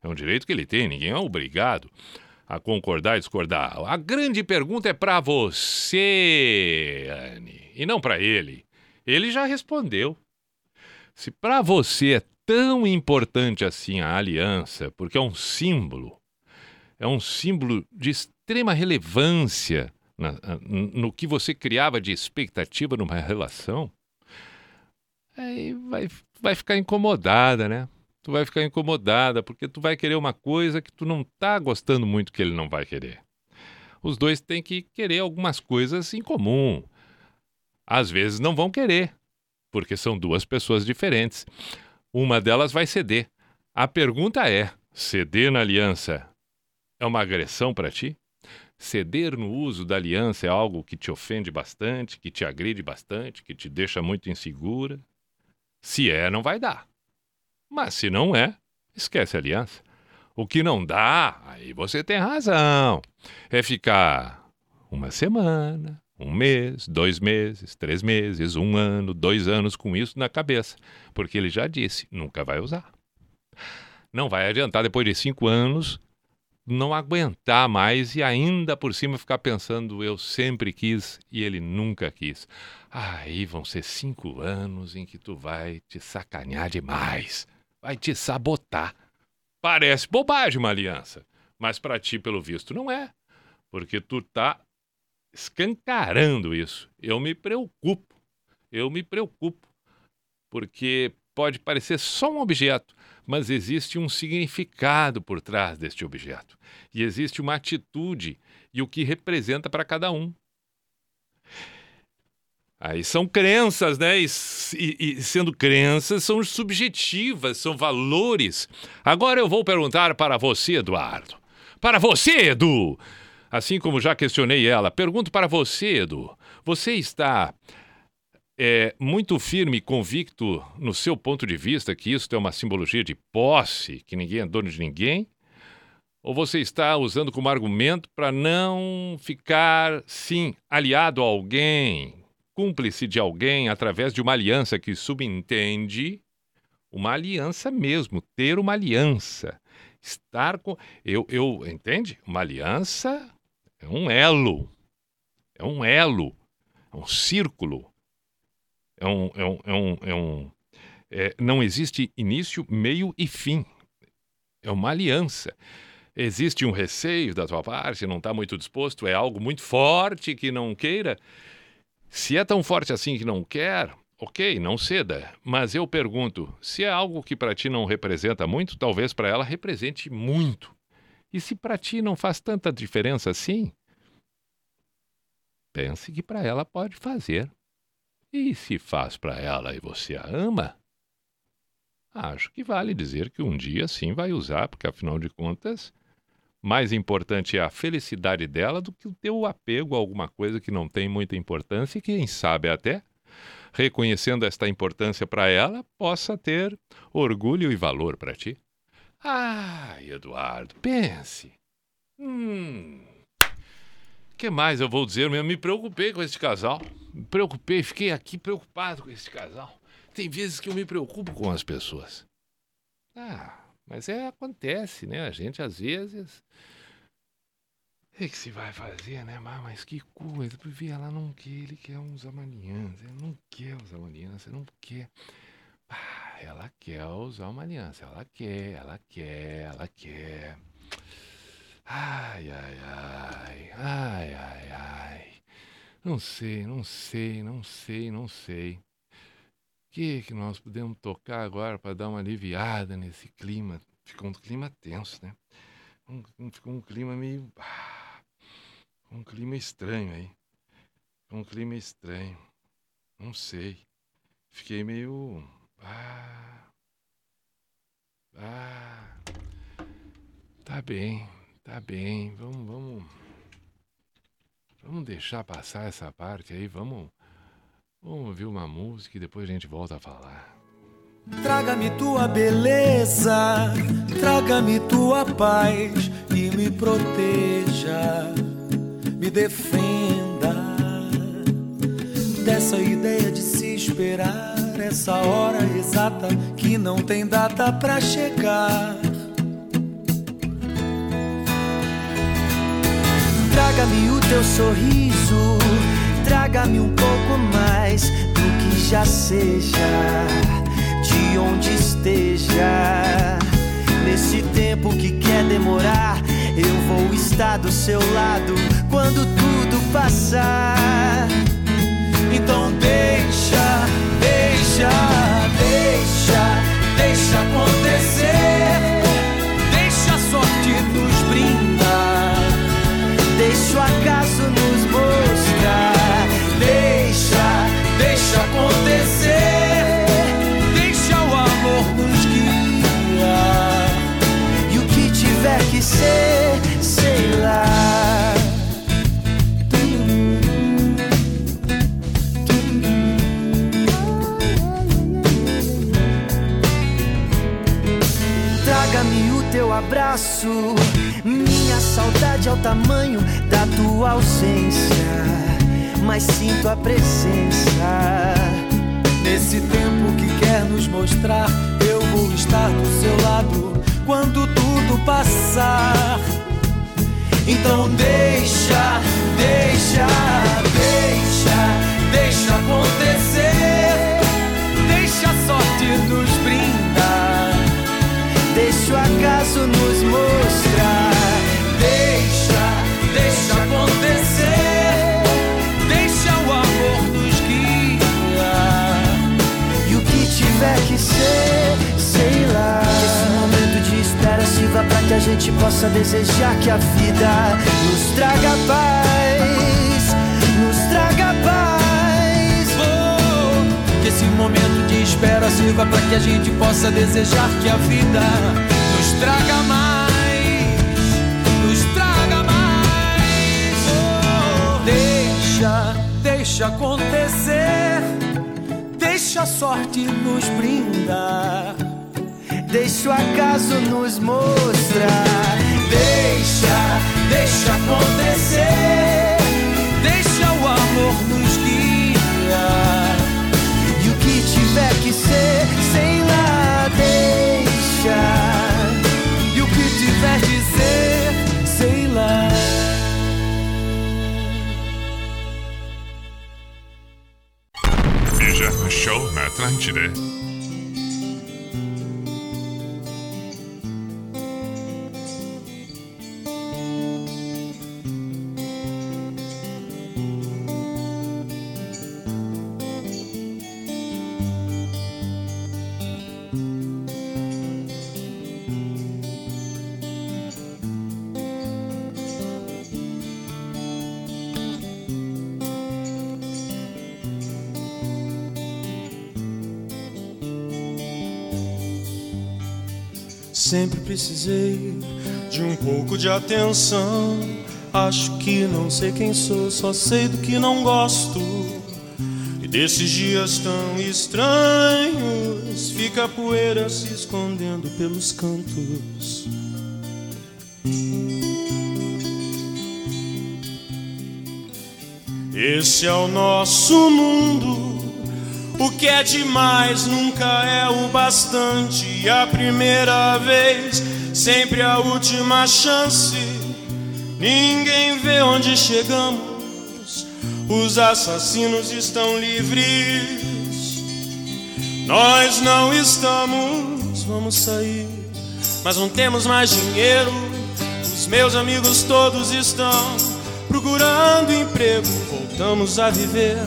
É um direito que ele tem, ninguém é obrigado a concordar e discordar. A grande pergunta é para você, Anne, e não para ele. Ele já respondeu. Se para você é tão importante assim a aliança, porque é um símbolo, é um símbolo de extrema relevância na, no que você criava de expectativa numa relação, aí vai, vai ficar incomodada, né? Tu vai ficar incomodada, porque tu vai querer uma coisa que tu não tá gostando muito que ele não vai querer. Os dois têm que querer algumas coisas em comum. Às vezes não vão querer, porque são duas pessoas diferentes. Uma delas vai ceder. A pergunta é: ceder na aliança é uma agressão para ti? Ceder no uso da aliança é algo que te ofende bastante, que te agride bastante, que te deixa muito insegura? Se é, não vai dar. Mas se não é, esquece a aliança. O que não dá, aí você tem razão. É ficar uma semana, um mês, dois meses, três meses, um ano, dois anos com isso na cabeça. Porque ele já disse, nunca vai usar. Não vai adiantar depois de cinco anos não aguentar mais e ainda por cima ficar pensando eu sempre quis e ele nunca quis. Aí vão ser cinco anos em que tu vai te sacanear demais. Vai te sabotar. Parece bobagem uma aliança, mas para ti, pelo visto, não é. Porque tu tá escancarando isso. Eu me preocupo. Eu me preocupo. Porque pode parecer só um objeto, mas existe um significado por trás deste objeto. E existe uma atitude e o que representa para cada um. Aí são crenças, né? E, e, e, sendo crenças, são subjetivas, são valores. Agora eu vou perguntar para você, Eduardo. Para você, Edu! Assim como já questionei ela, pergunto para você, Edu. Você está é, muito firme e convicto no seu ponto de vista que isso é uma simbologia de posse, que ninguém é dono de ninguém? Ou você está usando como argumento para não ficar, sim, aliado a alguém, cúmplice de alguém através de uma aliança que subentende uma aliança mesmo, ter uma aliança, estar com eu eu entende? Uma aliança é um elo. É um elo, é um círculo. É um é um é um, é um é, não existe início, meio e fim. É uma aliança. Existe um receio da tua parte, não está muito disposto, é algo muito forte que não queira. Se é tão forte assim que não quer, ok, não ceda. Mas eu pergunto: se é algo que para ti não representa muito, talvez para ela represente muito. E se para ti não faz tanta diferença assim, pense que para ela pode fazer. E se faz para ela e você a ama, acho que vale dizer que um dia sim vai usar, porque afinal de contas, mais importante é a felicidade dela do que o teu apego a alguma coisa que não tem muita importância e quem sabe até, reconhecendo esta importância para ela, possa ter orgulho e valor para ti. Ai, Eduardo, pense. Hum. que mais eu vou dizer? Eu me preocupei com esse casal. Me preocupei, fiquei aqui preocupado com esse casal. Tem vezes que eu me preocupo com as pessoas. Ah, mas é, acontece, né? A gente às vezes. O que se vai fazer, né? Mas, mas que coisa. Porque ela não quer, ele quer uns aliança. Ele não quer usar uma aliança, não quer. Ah, ela quer usar uma aliança. Ela quer, ela quer, ela quer. Ai, ai, ai. Ai, ai, ai. Não sei, não sei, não sei, não sei que que nós podemos tocar agora para dar uma aliviada nesse clima? Ficou um clima tenso, né? Um, ficou um clima meio. Ah, um clima estranho aí. Um clima estranho. Não sei. Fiquei meio. Ah. Ah. Tá bem, tá bem. Vamos, vamos. Vamos deixar passar essa parte aí. Vamos Vamos ouvir uma música e depois a gente volta a falar. Traga-me tua beleza, traga-me tua paz e me proteja, me defenda dessa ideia de se esperar essa hora exata que não tem data para chegar. Traga-me o teu sorriso Traga-me um pouco mais do que já seja, de onde esteja. Nesse tempo que quer demorar, eu vou estar do seu lado quando tudo passar. Então deixa, deixa, deixa, deixa acontecer. Saudade é o tamanho da tua ausência mas sinto a presença. Nesse tempo que quer nos mostrar, eu vou estar do seu lado quando tudo passar. Então deixa, deixa, deixa, deixa acontecer. Deixa a sorte nos brindar. deixa o acaso nos mostrar. Que a gente possa desejar que a vida nos traga paz. Nos traga paz. Oh, que esse momento de espera sirva pra que a gente possa desejar que a vida nos traga mais. Deixa acontecer. Deixa a sorte nos brindar. Deixa o acaso nos mostrar. Deixa, deixa acontecer. Deixa o amor nos guiar. E o que tiver que ser, sei lá, deixa. Na precisei de um pouco de atenção. Acho que não sei quem sou, só sei do que não gosto. E desses dias tão estranhos, fica a poeira se escondendo pelos cantos. Esse é o nosso mundo. O que é demais nunca é o bastante. A primeira vez, sempre a última chance. Ninguém vê onde chegamos. Os assassinos estão livres. Nós não estamos. Vamos sair, mas não temos mais dinheiro. Os meus amigos todos estão procurando emprego. Voltamos a viver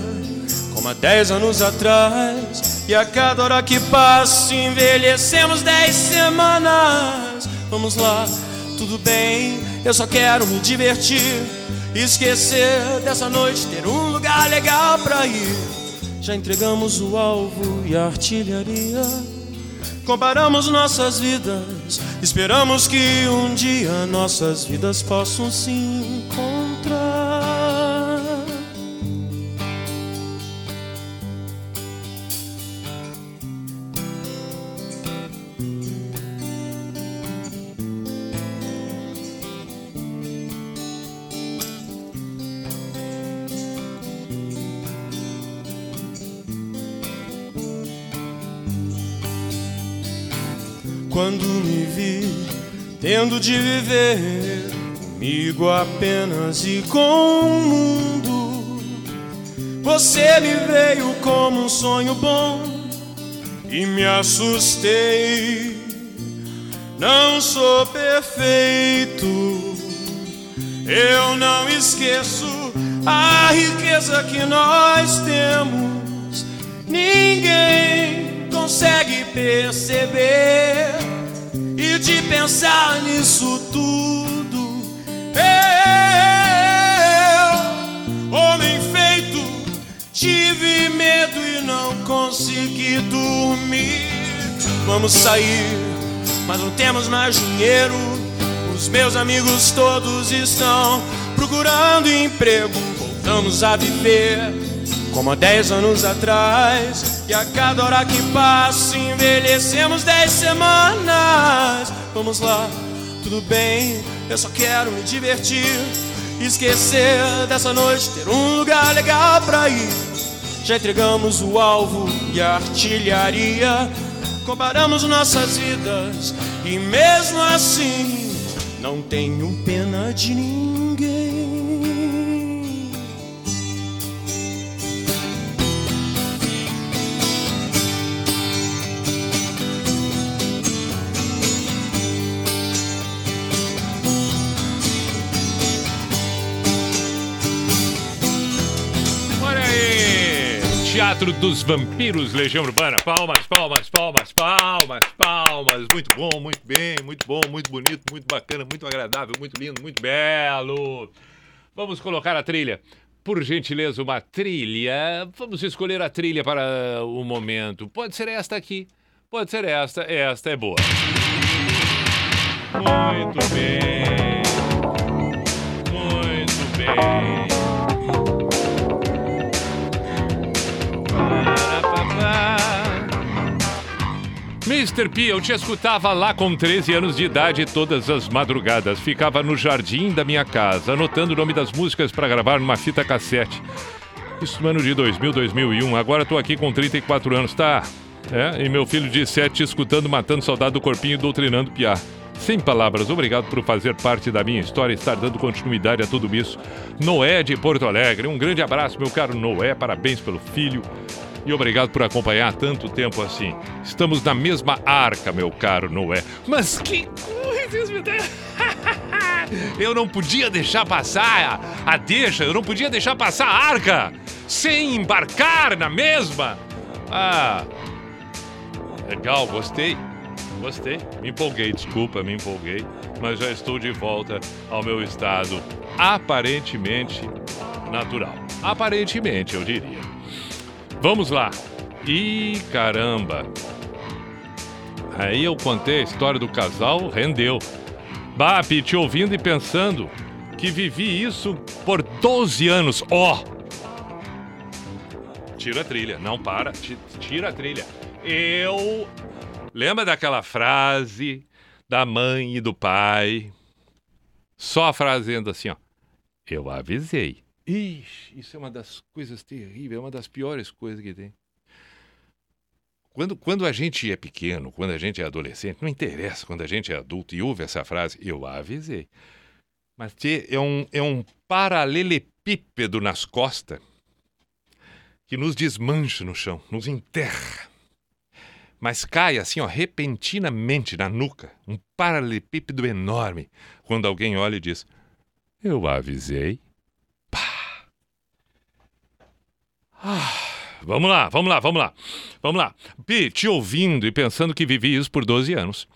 como há dez anos atrás. E a cada hora que passa, envelhecemos dez semanas. Vamos lá, tudo bem, eu só quero me divertir. Esquecer dessa noite, ter um lugar legal pra ir. Já entregamos o alvo e a artilharia. Comparamos nossas vidas, esperamos que um dia nossas vidas possam se encontrar. De viver comigo apenas e com o mundo, você me veio como um sonho bom e me assustei. Não sou perfeito, eu não esqueço a riqueza que nós temos. Ninguém consegue perceber e de pensar nisso tudo. Eu, homem feito, tive medo e não consegui dormir. Vamos sair, mas não temos mais dinheiro. Os meus amigos todos estão procurando emprego. Voltamos a viver como há dez anos atrás. E a cada hora que passa, envelhecemos dez semanas. Vamos lá, tudo bem, eu só quero me divertir. Esquecer dessa noite, ter um lugar legal pra ir. Já entregamos o alvo e a artilharia. Comparamos nossas vidas e mesmo assim não tenho pena de ninguém. Teatro dos Vampiros, Legião Urbana. Palmas, palmas, palmas, palmas, palmas. Muito bom, muito bem, muito bom, muito bonito, muito bacana, muito agradável, muito lindo, muito belo. Vamos colocar a trilha. Por gentileza, uma trilha. Vamos escolher a trilha para o momento. Pode ser esta aqui. Pode ser esta. Esta é boa. Muito bem. Muito bem. Mr. P, eu te escutava lá com 13 anos de idade todas as madrugadas. Ficava no jardim da minha casa, anotando o nome das músicas para gravar numa fita cassete. Isso no ano de 2000, 2001. Agora tô aqui com 34 anos, tá? É, e meu filho de 7 escutando Matando Saudade do Corpinho e doutrinando Piá. Sem palavras, obrigado por fazer parte da minha história e estar dando continuidade a tudo isso. Noé de Porto Alegre, um grande abraço, meu caro Noé, parabéns pelo filho. E obrigado por acompanhar tanto tempo assim. Estamos na mesma arca, meu caro Noé. Mas que Eu não podia deixar passar a deixa, eu não podia deixar passar a arca sem embarcar na mesma. Ah, legal, gostei. Gostei. Me empolguei, desculpa, me empolguei. Mas já estou de volta ao meu estado aparentemente natural. Aparentemente, eu diria. Vamos lá. Ih, caramba. Aí eu contei a história do casal, rendeu. Bap, te ouvindo e pensando que vivi isso por 12 anos. Ó! Oh! Tira a trilha, não para, tira a trilha. Eu. Lembra daquela frase da mãe e do pai? Só a frase ainda assim, ó. Eu avisei. Ixi, isso é uma das coisas terríveis, é uma das piores coisas que tem. Quando, quando a gente é pequeno, quando a gente é adolescente, não interessa, quando a gente é adulto e ouve essa frase, eu avisei. Mas é um, é um paralelepípedo nas costas que nos desmancha no chão, nos enterra. Mas cai assim, ó, repentinamente na nuca, um paralelepípedo enorme, quando alguém olha e diz: Eu avisei. Ah, vamos lá, vamos lá, vamos lá. Vamos lá. Pi, te ouvindo e pensando que vivi isso por 12 anos.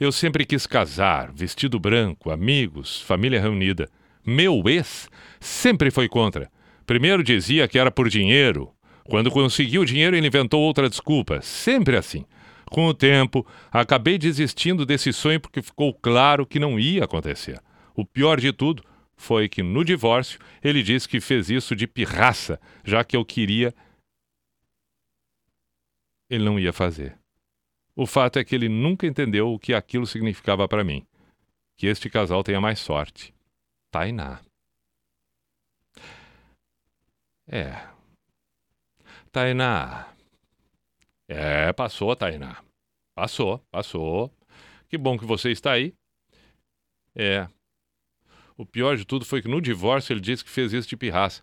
Eu sempre quis casar, vestido branco, amigos, família reunida. Meu ex sempre foi contra. Primeiro dizia que era por dinheiro. Quando conseguiu o dinheiro, ele inventou outra desculpa. Sempre assim. Com o tempo, acabei desistindo desse sonho porque ficou claro que não ia acontecer. O pior de tudo foi que no divórcio ele disse que fez isso de pirraça, já que eu queria. Ele não ia fazer. O fato é que ele nunca entendeu o que aquilo significava para mim. Que este casal tenha mais sorte. Tainá. É. Tainá. É, passou, Tainá. Passou, passou. Que bom que você está aí. É, o pior de tudo foi que no divórcio ele disse que fez isso de pirraça.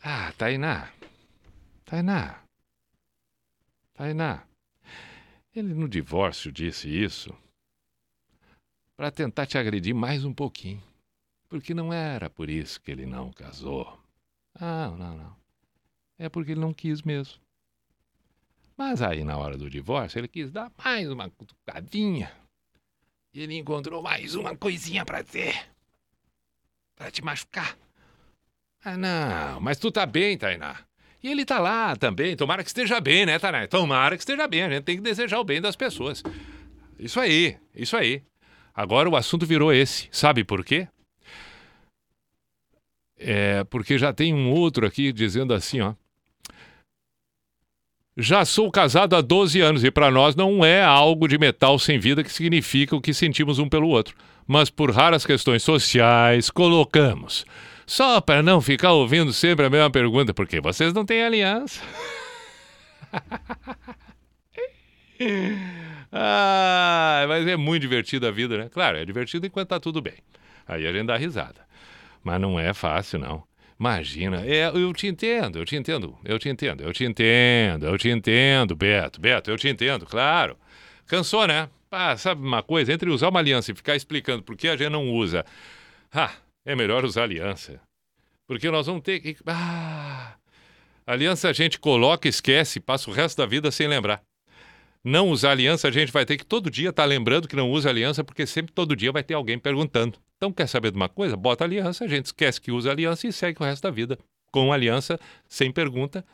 Ah, Tainá. Tainá. Tainá. Ele no divórcio disse isso para tentar te agredir mais um pouquinho. Porque não era por isso que ele não casou. Ah, não, não. É porque ele não quis mesmo. Mas aí, na hora do divórcio, ele quis dar mais uma cutucadinha. E ele encontrou mais uma coisinha para ter para te machucar. Ah, não, mas tu tá bem, Tainá. E ele tá lá também. Tomara que esteja bem, né, Tainá? Tomara que esteja bem. A gente tem que desejar o bem das pessoas. Isso aí, isso aí. Agora o assunto virou esse. Sabe por quê? É porque já tem um outro aqui dizendo assim, ó. Já sou casado há 12 anos e para nós não é algo de metal sem vida que significa o que sentimos um pelo outro mas por raras questões sociais colocamos. Só para não ficar ouvindo sempre a mesma pergunta, porque vocês não têm aliança. ah, mas é muito divertido a vida, né? Claro, é divertido enquanto tá tudo bem. Aí a gente dá risada. Mas não é fácil, não. Imagina, é, eu te entendo, eu te entendo, eu te entendo, eu te entendo, eu te entendo, Beto, Beto, eu te entendo, claro. Cansou, né? Ah, sabe uma coisa? Entre usar uma aliança e ficar explicando por que a gente não usa, ah, é melhor usar aliança. Porque nós vamos ter que. Ah, Aliança a gente coloca, esquece, passa o resto da vida sem lembrar. Não usar aliança, a gente vai ter que todo dia estar lembrando que não usa aliança, porque sempre todo dia vai ter alguém perguntando. Então, quer saber de uma coisa? Bota aliança, a gente esquece que usa aliança e segue o resto da vida com aliança, sem pergunta,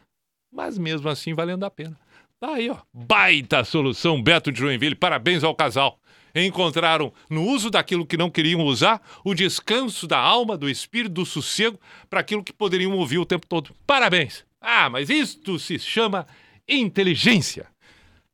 mas mesmo assim valendo a pena. Tá aí, ó. Baita solução, Beto de Joinville. Parabéns ao casal. Encontraram no uso daquilo que não queriam usar o descanso da alma, do espírito, do sossego para aquilo que poderiam ouvir o tempo todo. Parabéns! Ah, mas isto se chama inteligência.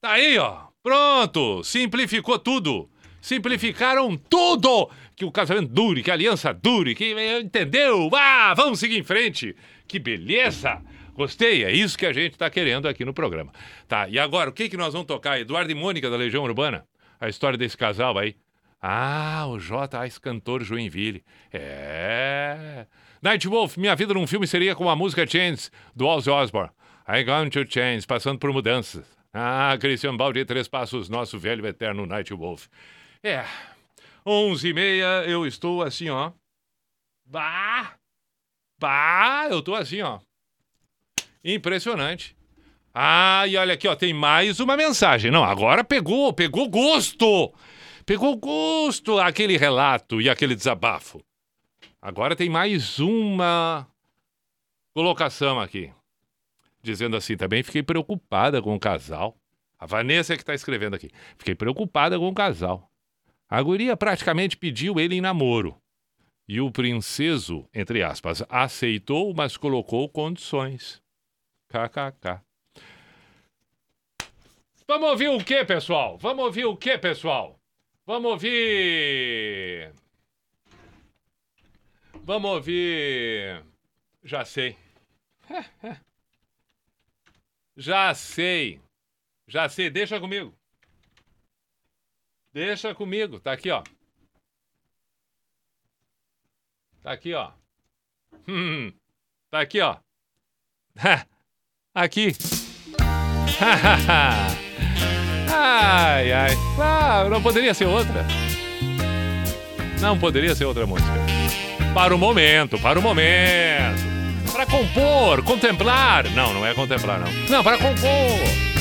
Tá aí, ó. Pronto, simplificou tudo. Simplificaram tudo. Que o casamento dure, que a aliança dure, que entendeu? Ah, vamos seguir em frente. Que beleza! Gostei, é isso que a gente está querendo aqui no programa. Tá, e agora, o que, que nós vamos tocar? Eduardo e Mônica da Legião Urbana? A história desse casal aí. Ah, o J. Ice cantor Joinville. É. Night Wolf, minha vida num filme seria com a música Chains, do Ozzy Osbourne. I gone to change, passando por mudanças. Ah, Cristian Baldi, três passos, nosso velho eterno Night Wolf. É, onze e meia, eu estou assim, ó. Bah! Bah, eu tô assim, ó. Impressionante. Ah, e olha aqui, ó, tem mais uma mensagem. Não, agora pegou, pegou gosto. Pegou gosto aquele relato e aquele desabafo. Agora tem mais uma colocação aqui. Dizendo assim, também fiquei preocupada com o casal. A Vanessa que está escrevendo aqui. Fiquei preocupada com o casal. A guria praticamente pediu ele em namoro. E o princeso, entre aspas, aceitou, mas colocou condições. KKK. Vamos ouvir o que, pessoal? Vamos ouvir o que, pessoal? Vamos ouvir. Vamos ouvir. Já sei. Já sei. Já sei. Deixa comigo. Deixa comigo. Tá aqui, ó. Tá aqui, ó. Hum, tá aqui, ó. Aqui. ai, ai. Ah, não poderia ser outra. Não poderia ser outra música. Para o momento, para o momento. Para compor, contemplar. Não, não é contemplar, não. Não, para compor.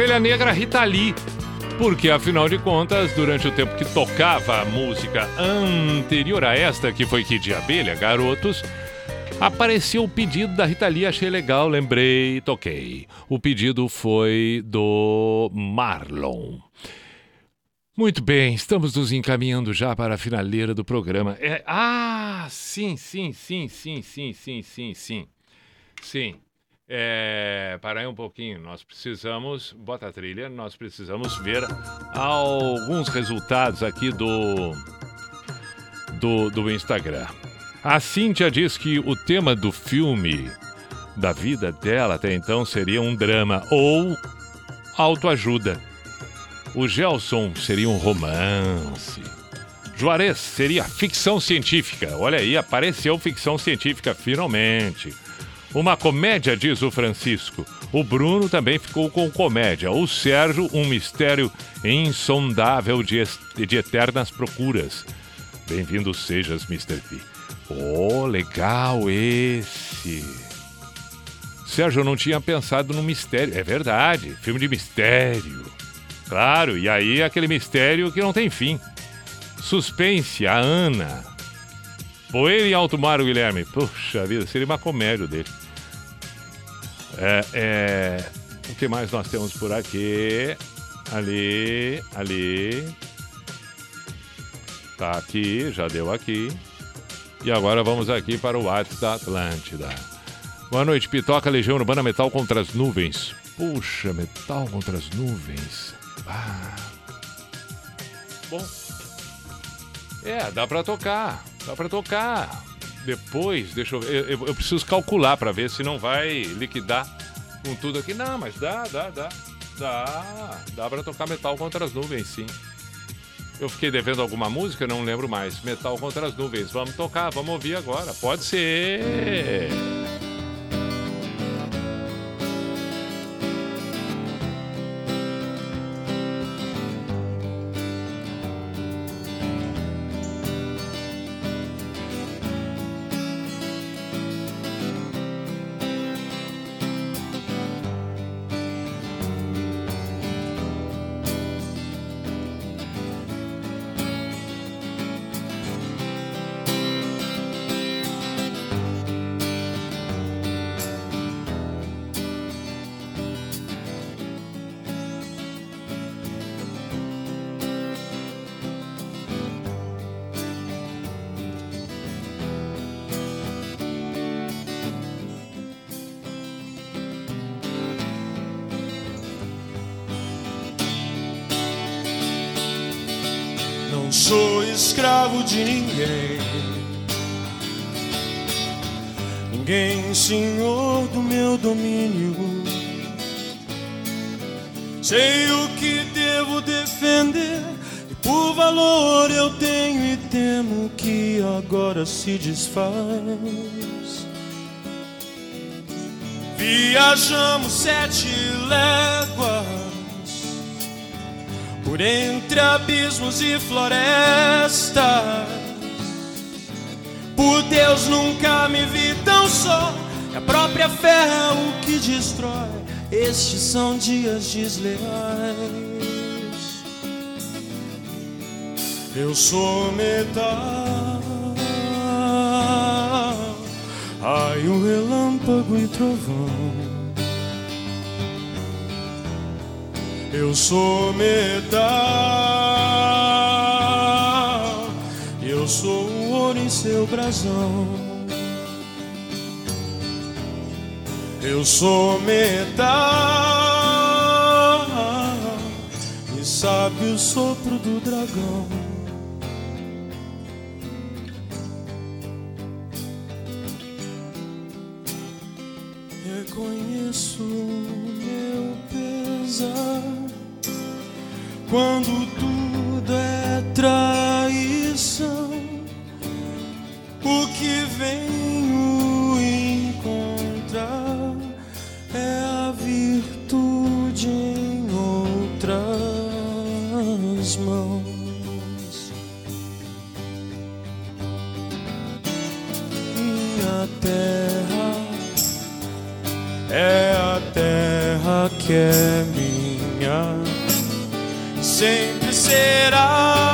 Ovelha Negra Rita Lee. Porque, afinal de contas, durante o tempo que tocava a música anterior a esta, que foi Kid de Abelha, Garotos, Apareceu o pedido da Rita Lee, achei legal, lembrei, toquei. O pedido foi do Marlon. Muito bem, estamos nos encaminhando já para a finaleira do programa. É- ah, sim, sim, sim, sim, sim, sim, sim, sim. Sim. É, para aí um pouquinho, nós precisamos, bota a trilha, nós precisamos ver alguns resultados aqui do, do, do Instagram. A Cíntia diz que o tema do filme da vida dela até então seria um drama ou autoajuda. O Gelson seria um romance. Juarez seria ficção científica. Olha aí, apareceu ficção científica finalmente. Uma comédia, diz o Francisco. O Bruno também ficou com comédia. O Sérgio, um mistério insondável de, de eternas procuras. Bem-vindo sejas, Mr. P. Oh, legal esse. Sérgio, eu não tinha pensado no mistério. É verdade, filme de mistério. Claro, e aí aquele mistério que não tem fim. Suspense, a Ana. Poeira em alto mar, Guilherme. Puxa vida, seria uma comédia dele. É, é, O que mais nós temos por aqui? Ali, ali. Tá aqui, já deu aqui. E agora vamos aqui para o WhatsApp da Atlântida. Boa noite, Pitoca Legião Urbana Metal contra as nuvens. Puxa, metal contra as nuvens. Ah. Bom. É, dá pra tocar. Dá pra tocar. Depois, deixa eu ver. Eu, eu- preciso calcular pra ver se não vai liquidar com tudo aqui. Não, mas dá, dá, dá. Dá. Dá pra tocar metal contra as nuvens, sim. Eu fiquei devendo alguma música, não lembro mais. Metal contra as nuvens. Vamos tocar, vamos ouvir agora. Pode ser. Se desfaz. Viajamos sete léguas por entre abismos e florestas. Por Deus nunca me vi tão só. É a própria fé o que destrói. Estes são dias desleais. Eu sou metal. Raio, relâmpago e trovão. Eu sou metal, eu sou o ouro em seu brasão. Eu sou metal, e sabe o sopro do dragão. Reconheço o meu pesar quando tudo é traição. O que venho que é minha sempre será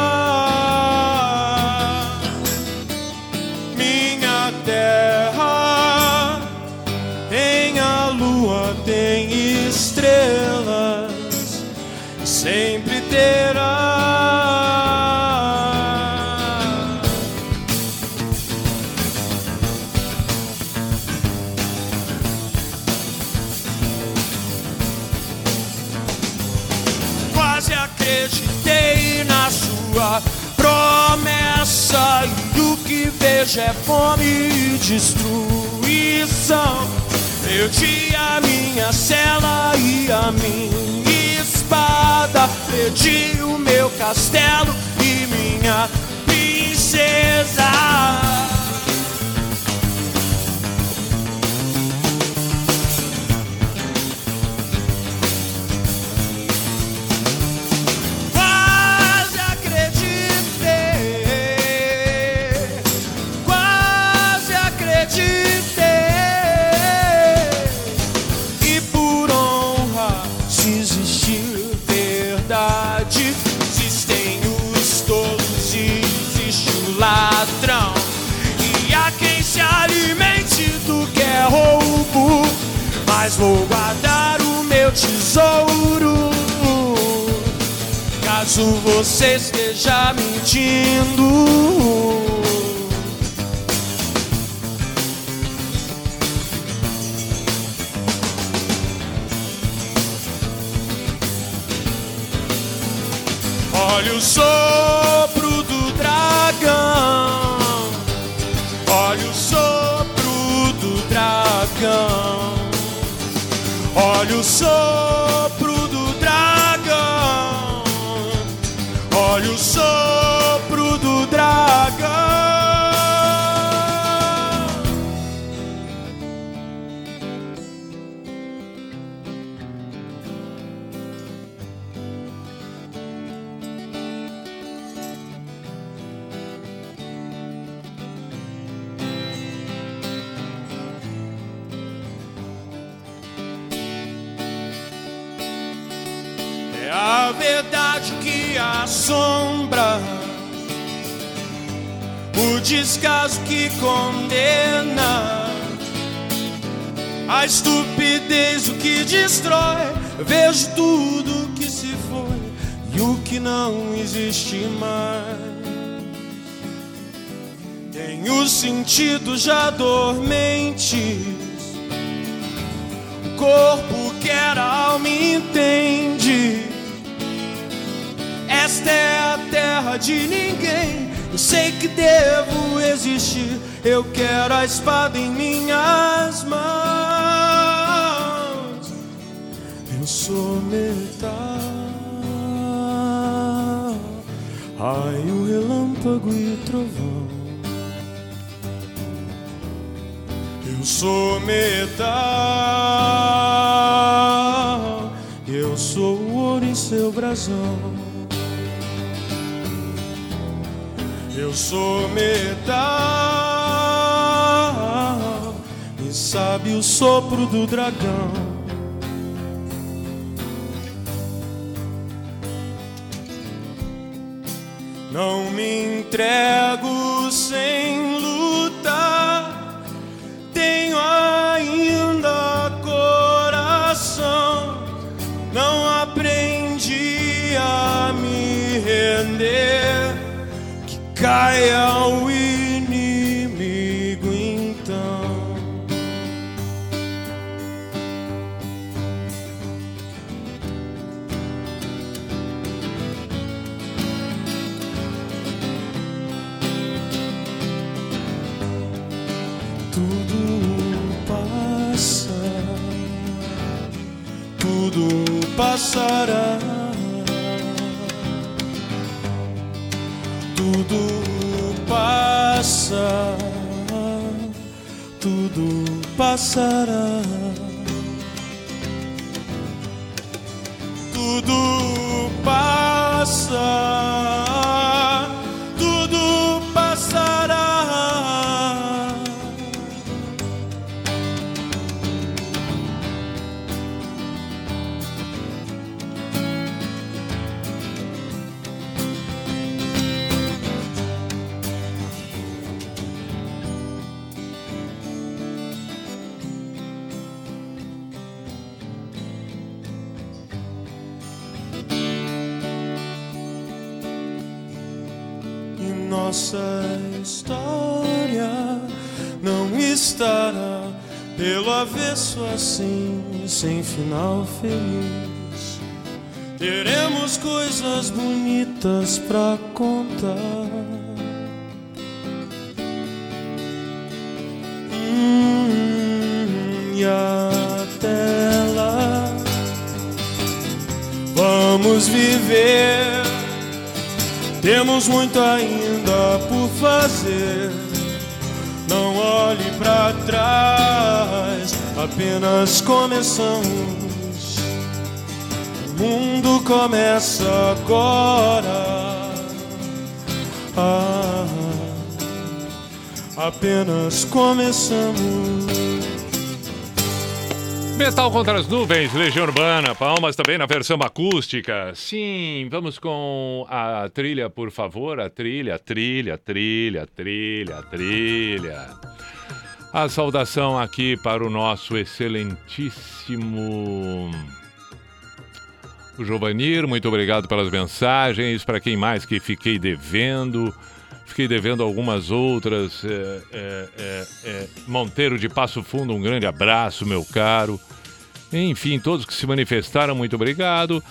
e o que vejo é fome e destruição. Perdi a minha cela e a minha espada, perdi o meu castelo e minha princesa. Mas vou guardar o meu tesouro. Caso você esteja mentindo. Olha o sopro do dragão. Olha o sopro do dragão. Olha o que assombra, o descaso que condena, a estupidez o que destrói. Vejo tudo que se foi e o que não existe mais. Tenho sentidos já dormentes, o corpo quer, a alma entende. Esta é a terra de ninguém. Eu sei que devo existir. Eu quero a espada em minhas mãos. Eu sou metal. Raio, relâmpago e trovão. Eu sou metal. Eu sou o ouro em seu brasão. Eu sou metal e sabe o sopro do dragão. Não me entrego tudo passa, tudo passará. Tudo passa, avesso assim, sem final feliz. Teremos coisas bonitas pra contar. Hum, e até lá, vamos viver. Temos muito ainda por fazer. Não olhe pra trás, apenas começamos. O mundo começa agora. Ah, apenas começamos. Metal contra as nuvens, Legião Urbana, palmas também na versão acústica. Sim, vamos com a trilha, por favor. A trilha, trilha, trilha, trilha, trilha. A saudação aqui para o nosso excelentíssimo. O Giovanir, muito obrigado pelas mensagens. Para quem mais que fiquei devendo. Fiquei devendo algumas outras. É, é, é, é, Monteiro de Passo Fundo, um grande abraço, meu caro. Enfim, todos que se manifestaram, muito obrigado.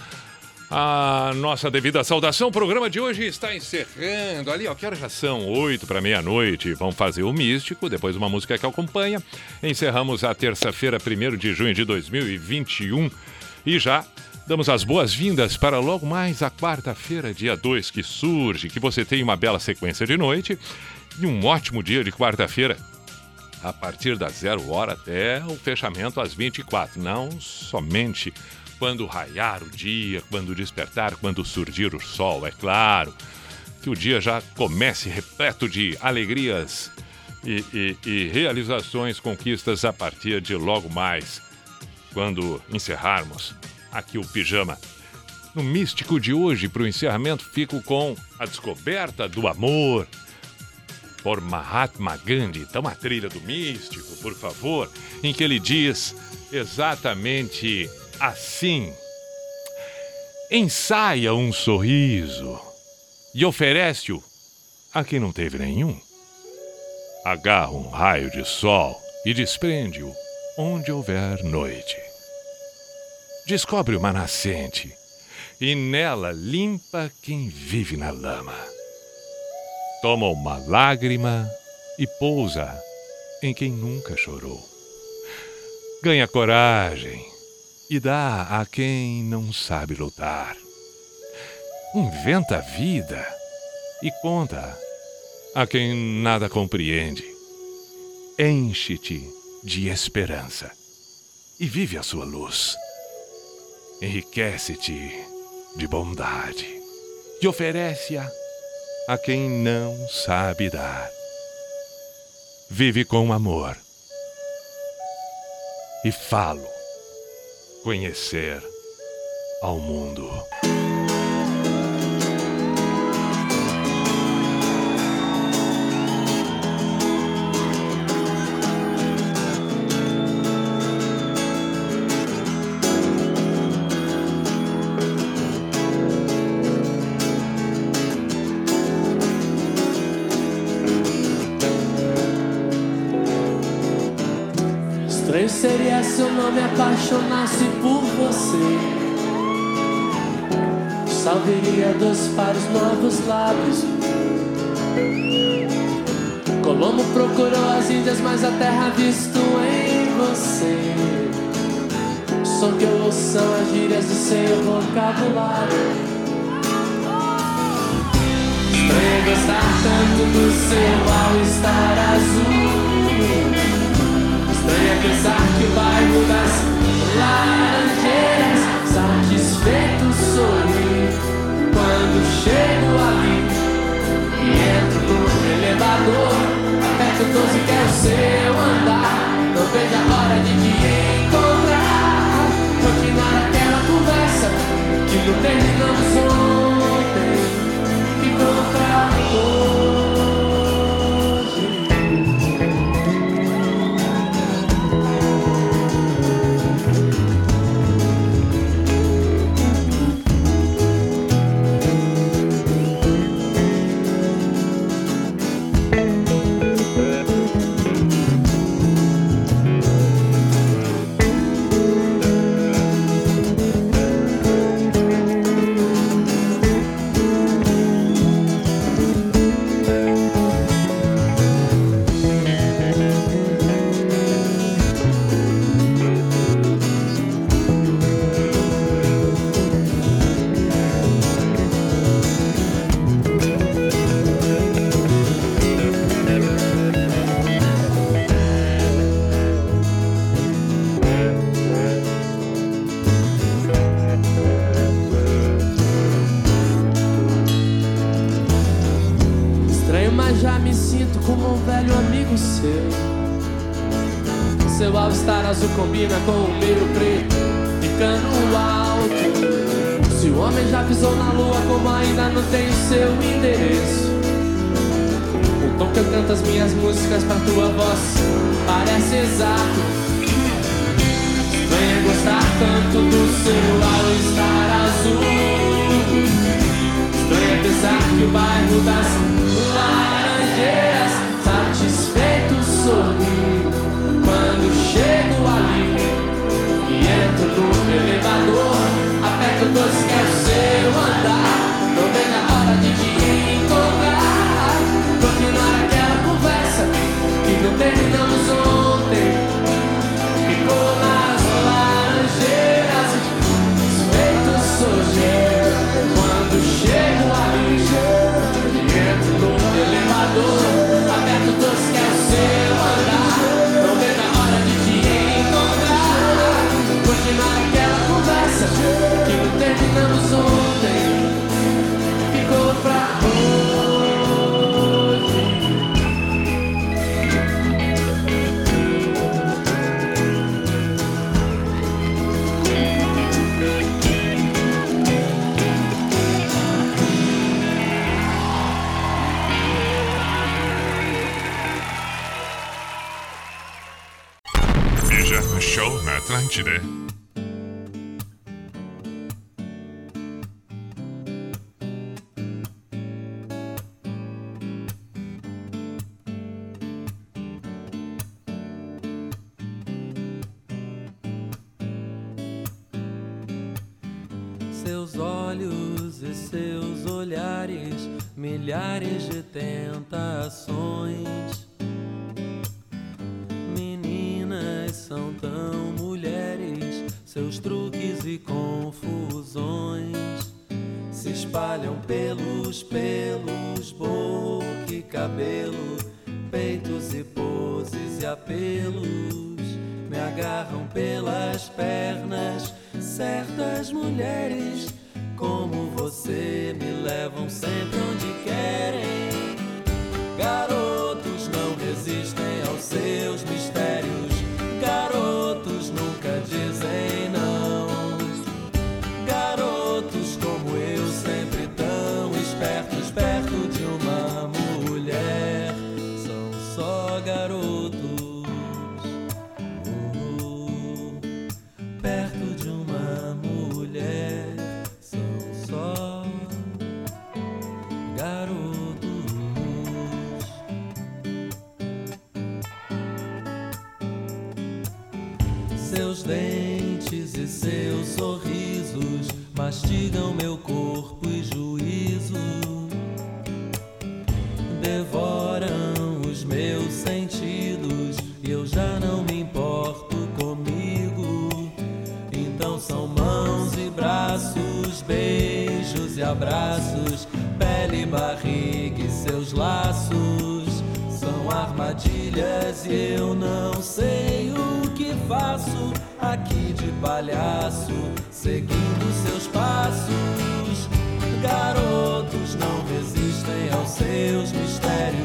A nossa devida saudação. O programa de hoje está encerrando. Ali, ó, que horas já são? Oito para meia-noite. Vamos fazer o místico, depois uma música que acompanha. Encerramos a terça-feira, 1 de junho de 2021. E já damos as boas-vindas para logo mais a quarta-feira, dia 2, que surge. Que você tenha uma bela sequência de noite e um ótimo dia de quarta-feira. A partir das zero hora até o fechamento às 24. Não somente quando raiar o dia, quando despertar, quando surgir o sol, é claro. Que o dia já comece repleto de alegrias e, e- e realizações, conquistas a partir de logo mais, quando encerrarmos aqui o pijama. No místico de hoje, para o encerramento, fico com a descoberta do amor por Mahatma Gandhi. Então, a trilha do místico, por favor, em que ele diz exatamente assim: ensaia um sorriso e oferece-o a quem não teve nenhum. Agarra um raio de sol e desprende-o onde houver noite. Descobre uma nascente e nela limpa quem vive na lama. Toma uma lágrima e pousa em quem nunca chorou. Ganha coragem e dá a quem não sabe lutar. Inventa a vida e conta a quem nada compreende. Enche-te de esperança e vive a sua luz. Enriquece-te de bondade e oferece-a a quem não sabe dar. Vive com amor e falo conhecer ao mundo. Estranho seria se eu não me apaixonasse Salveria dois pares novos lábios. Colombo procurou as Índias, mas a terra visto em você. O som que eu ouço são as gírias do seu vocabulário. Estranho é gostar tanto do seu all-star azul. Estranho é pensar que o bairro das laranjeiras Satisfeito sorri Quando chego ali E entro no elevador Aperto 12 que é As mulheres como você me levam sempre onde querem. abraços, pele, barriga e seus laços são armadilhas e eu não sei o que faço aqui de palhaço, seguindo seus passos. Garotos não resistem aos seus mistérios.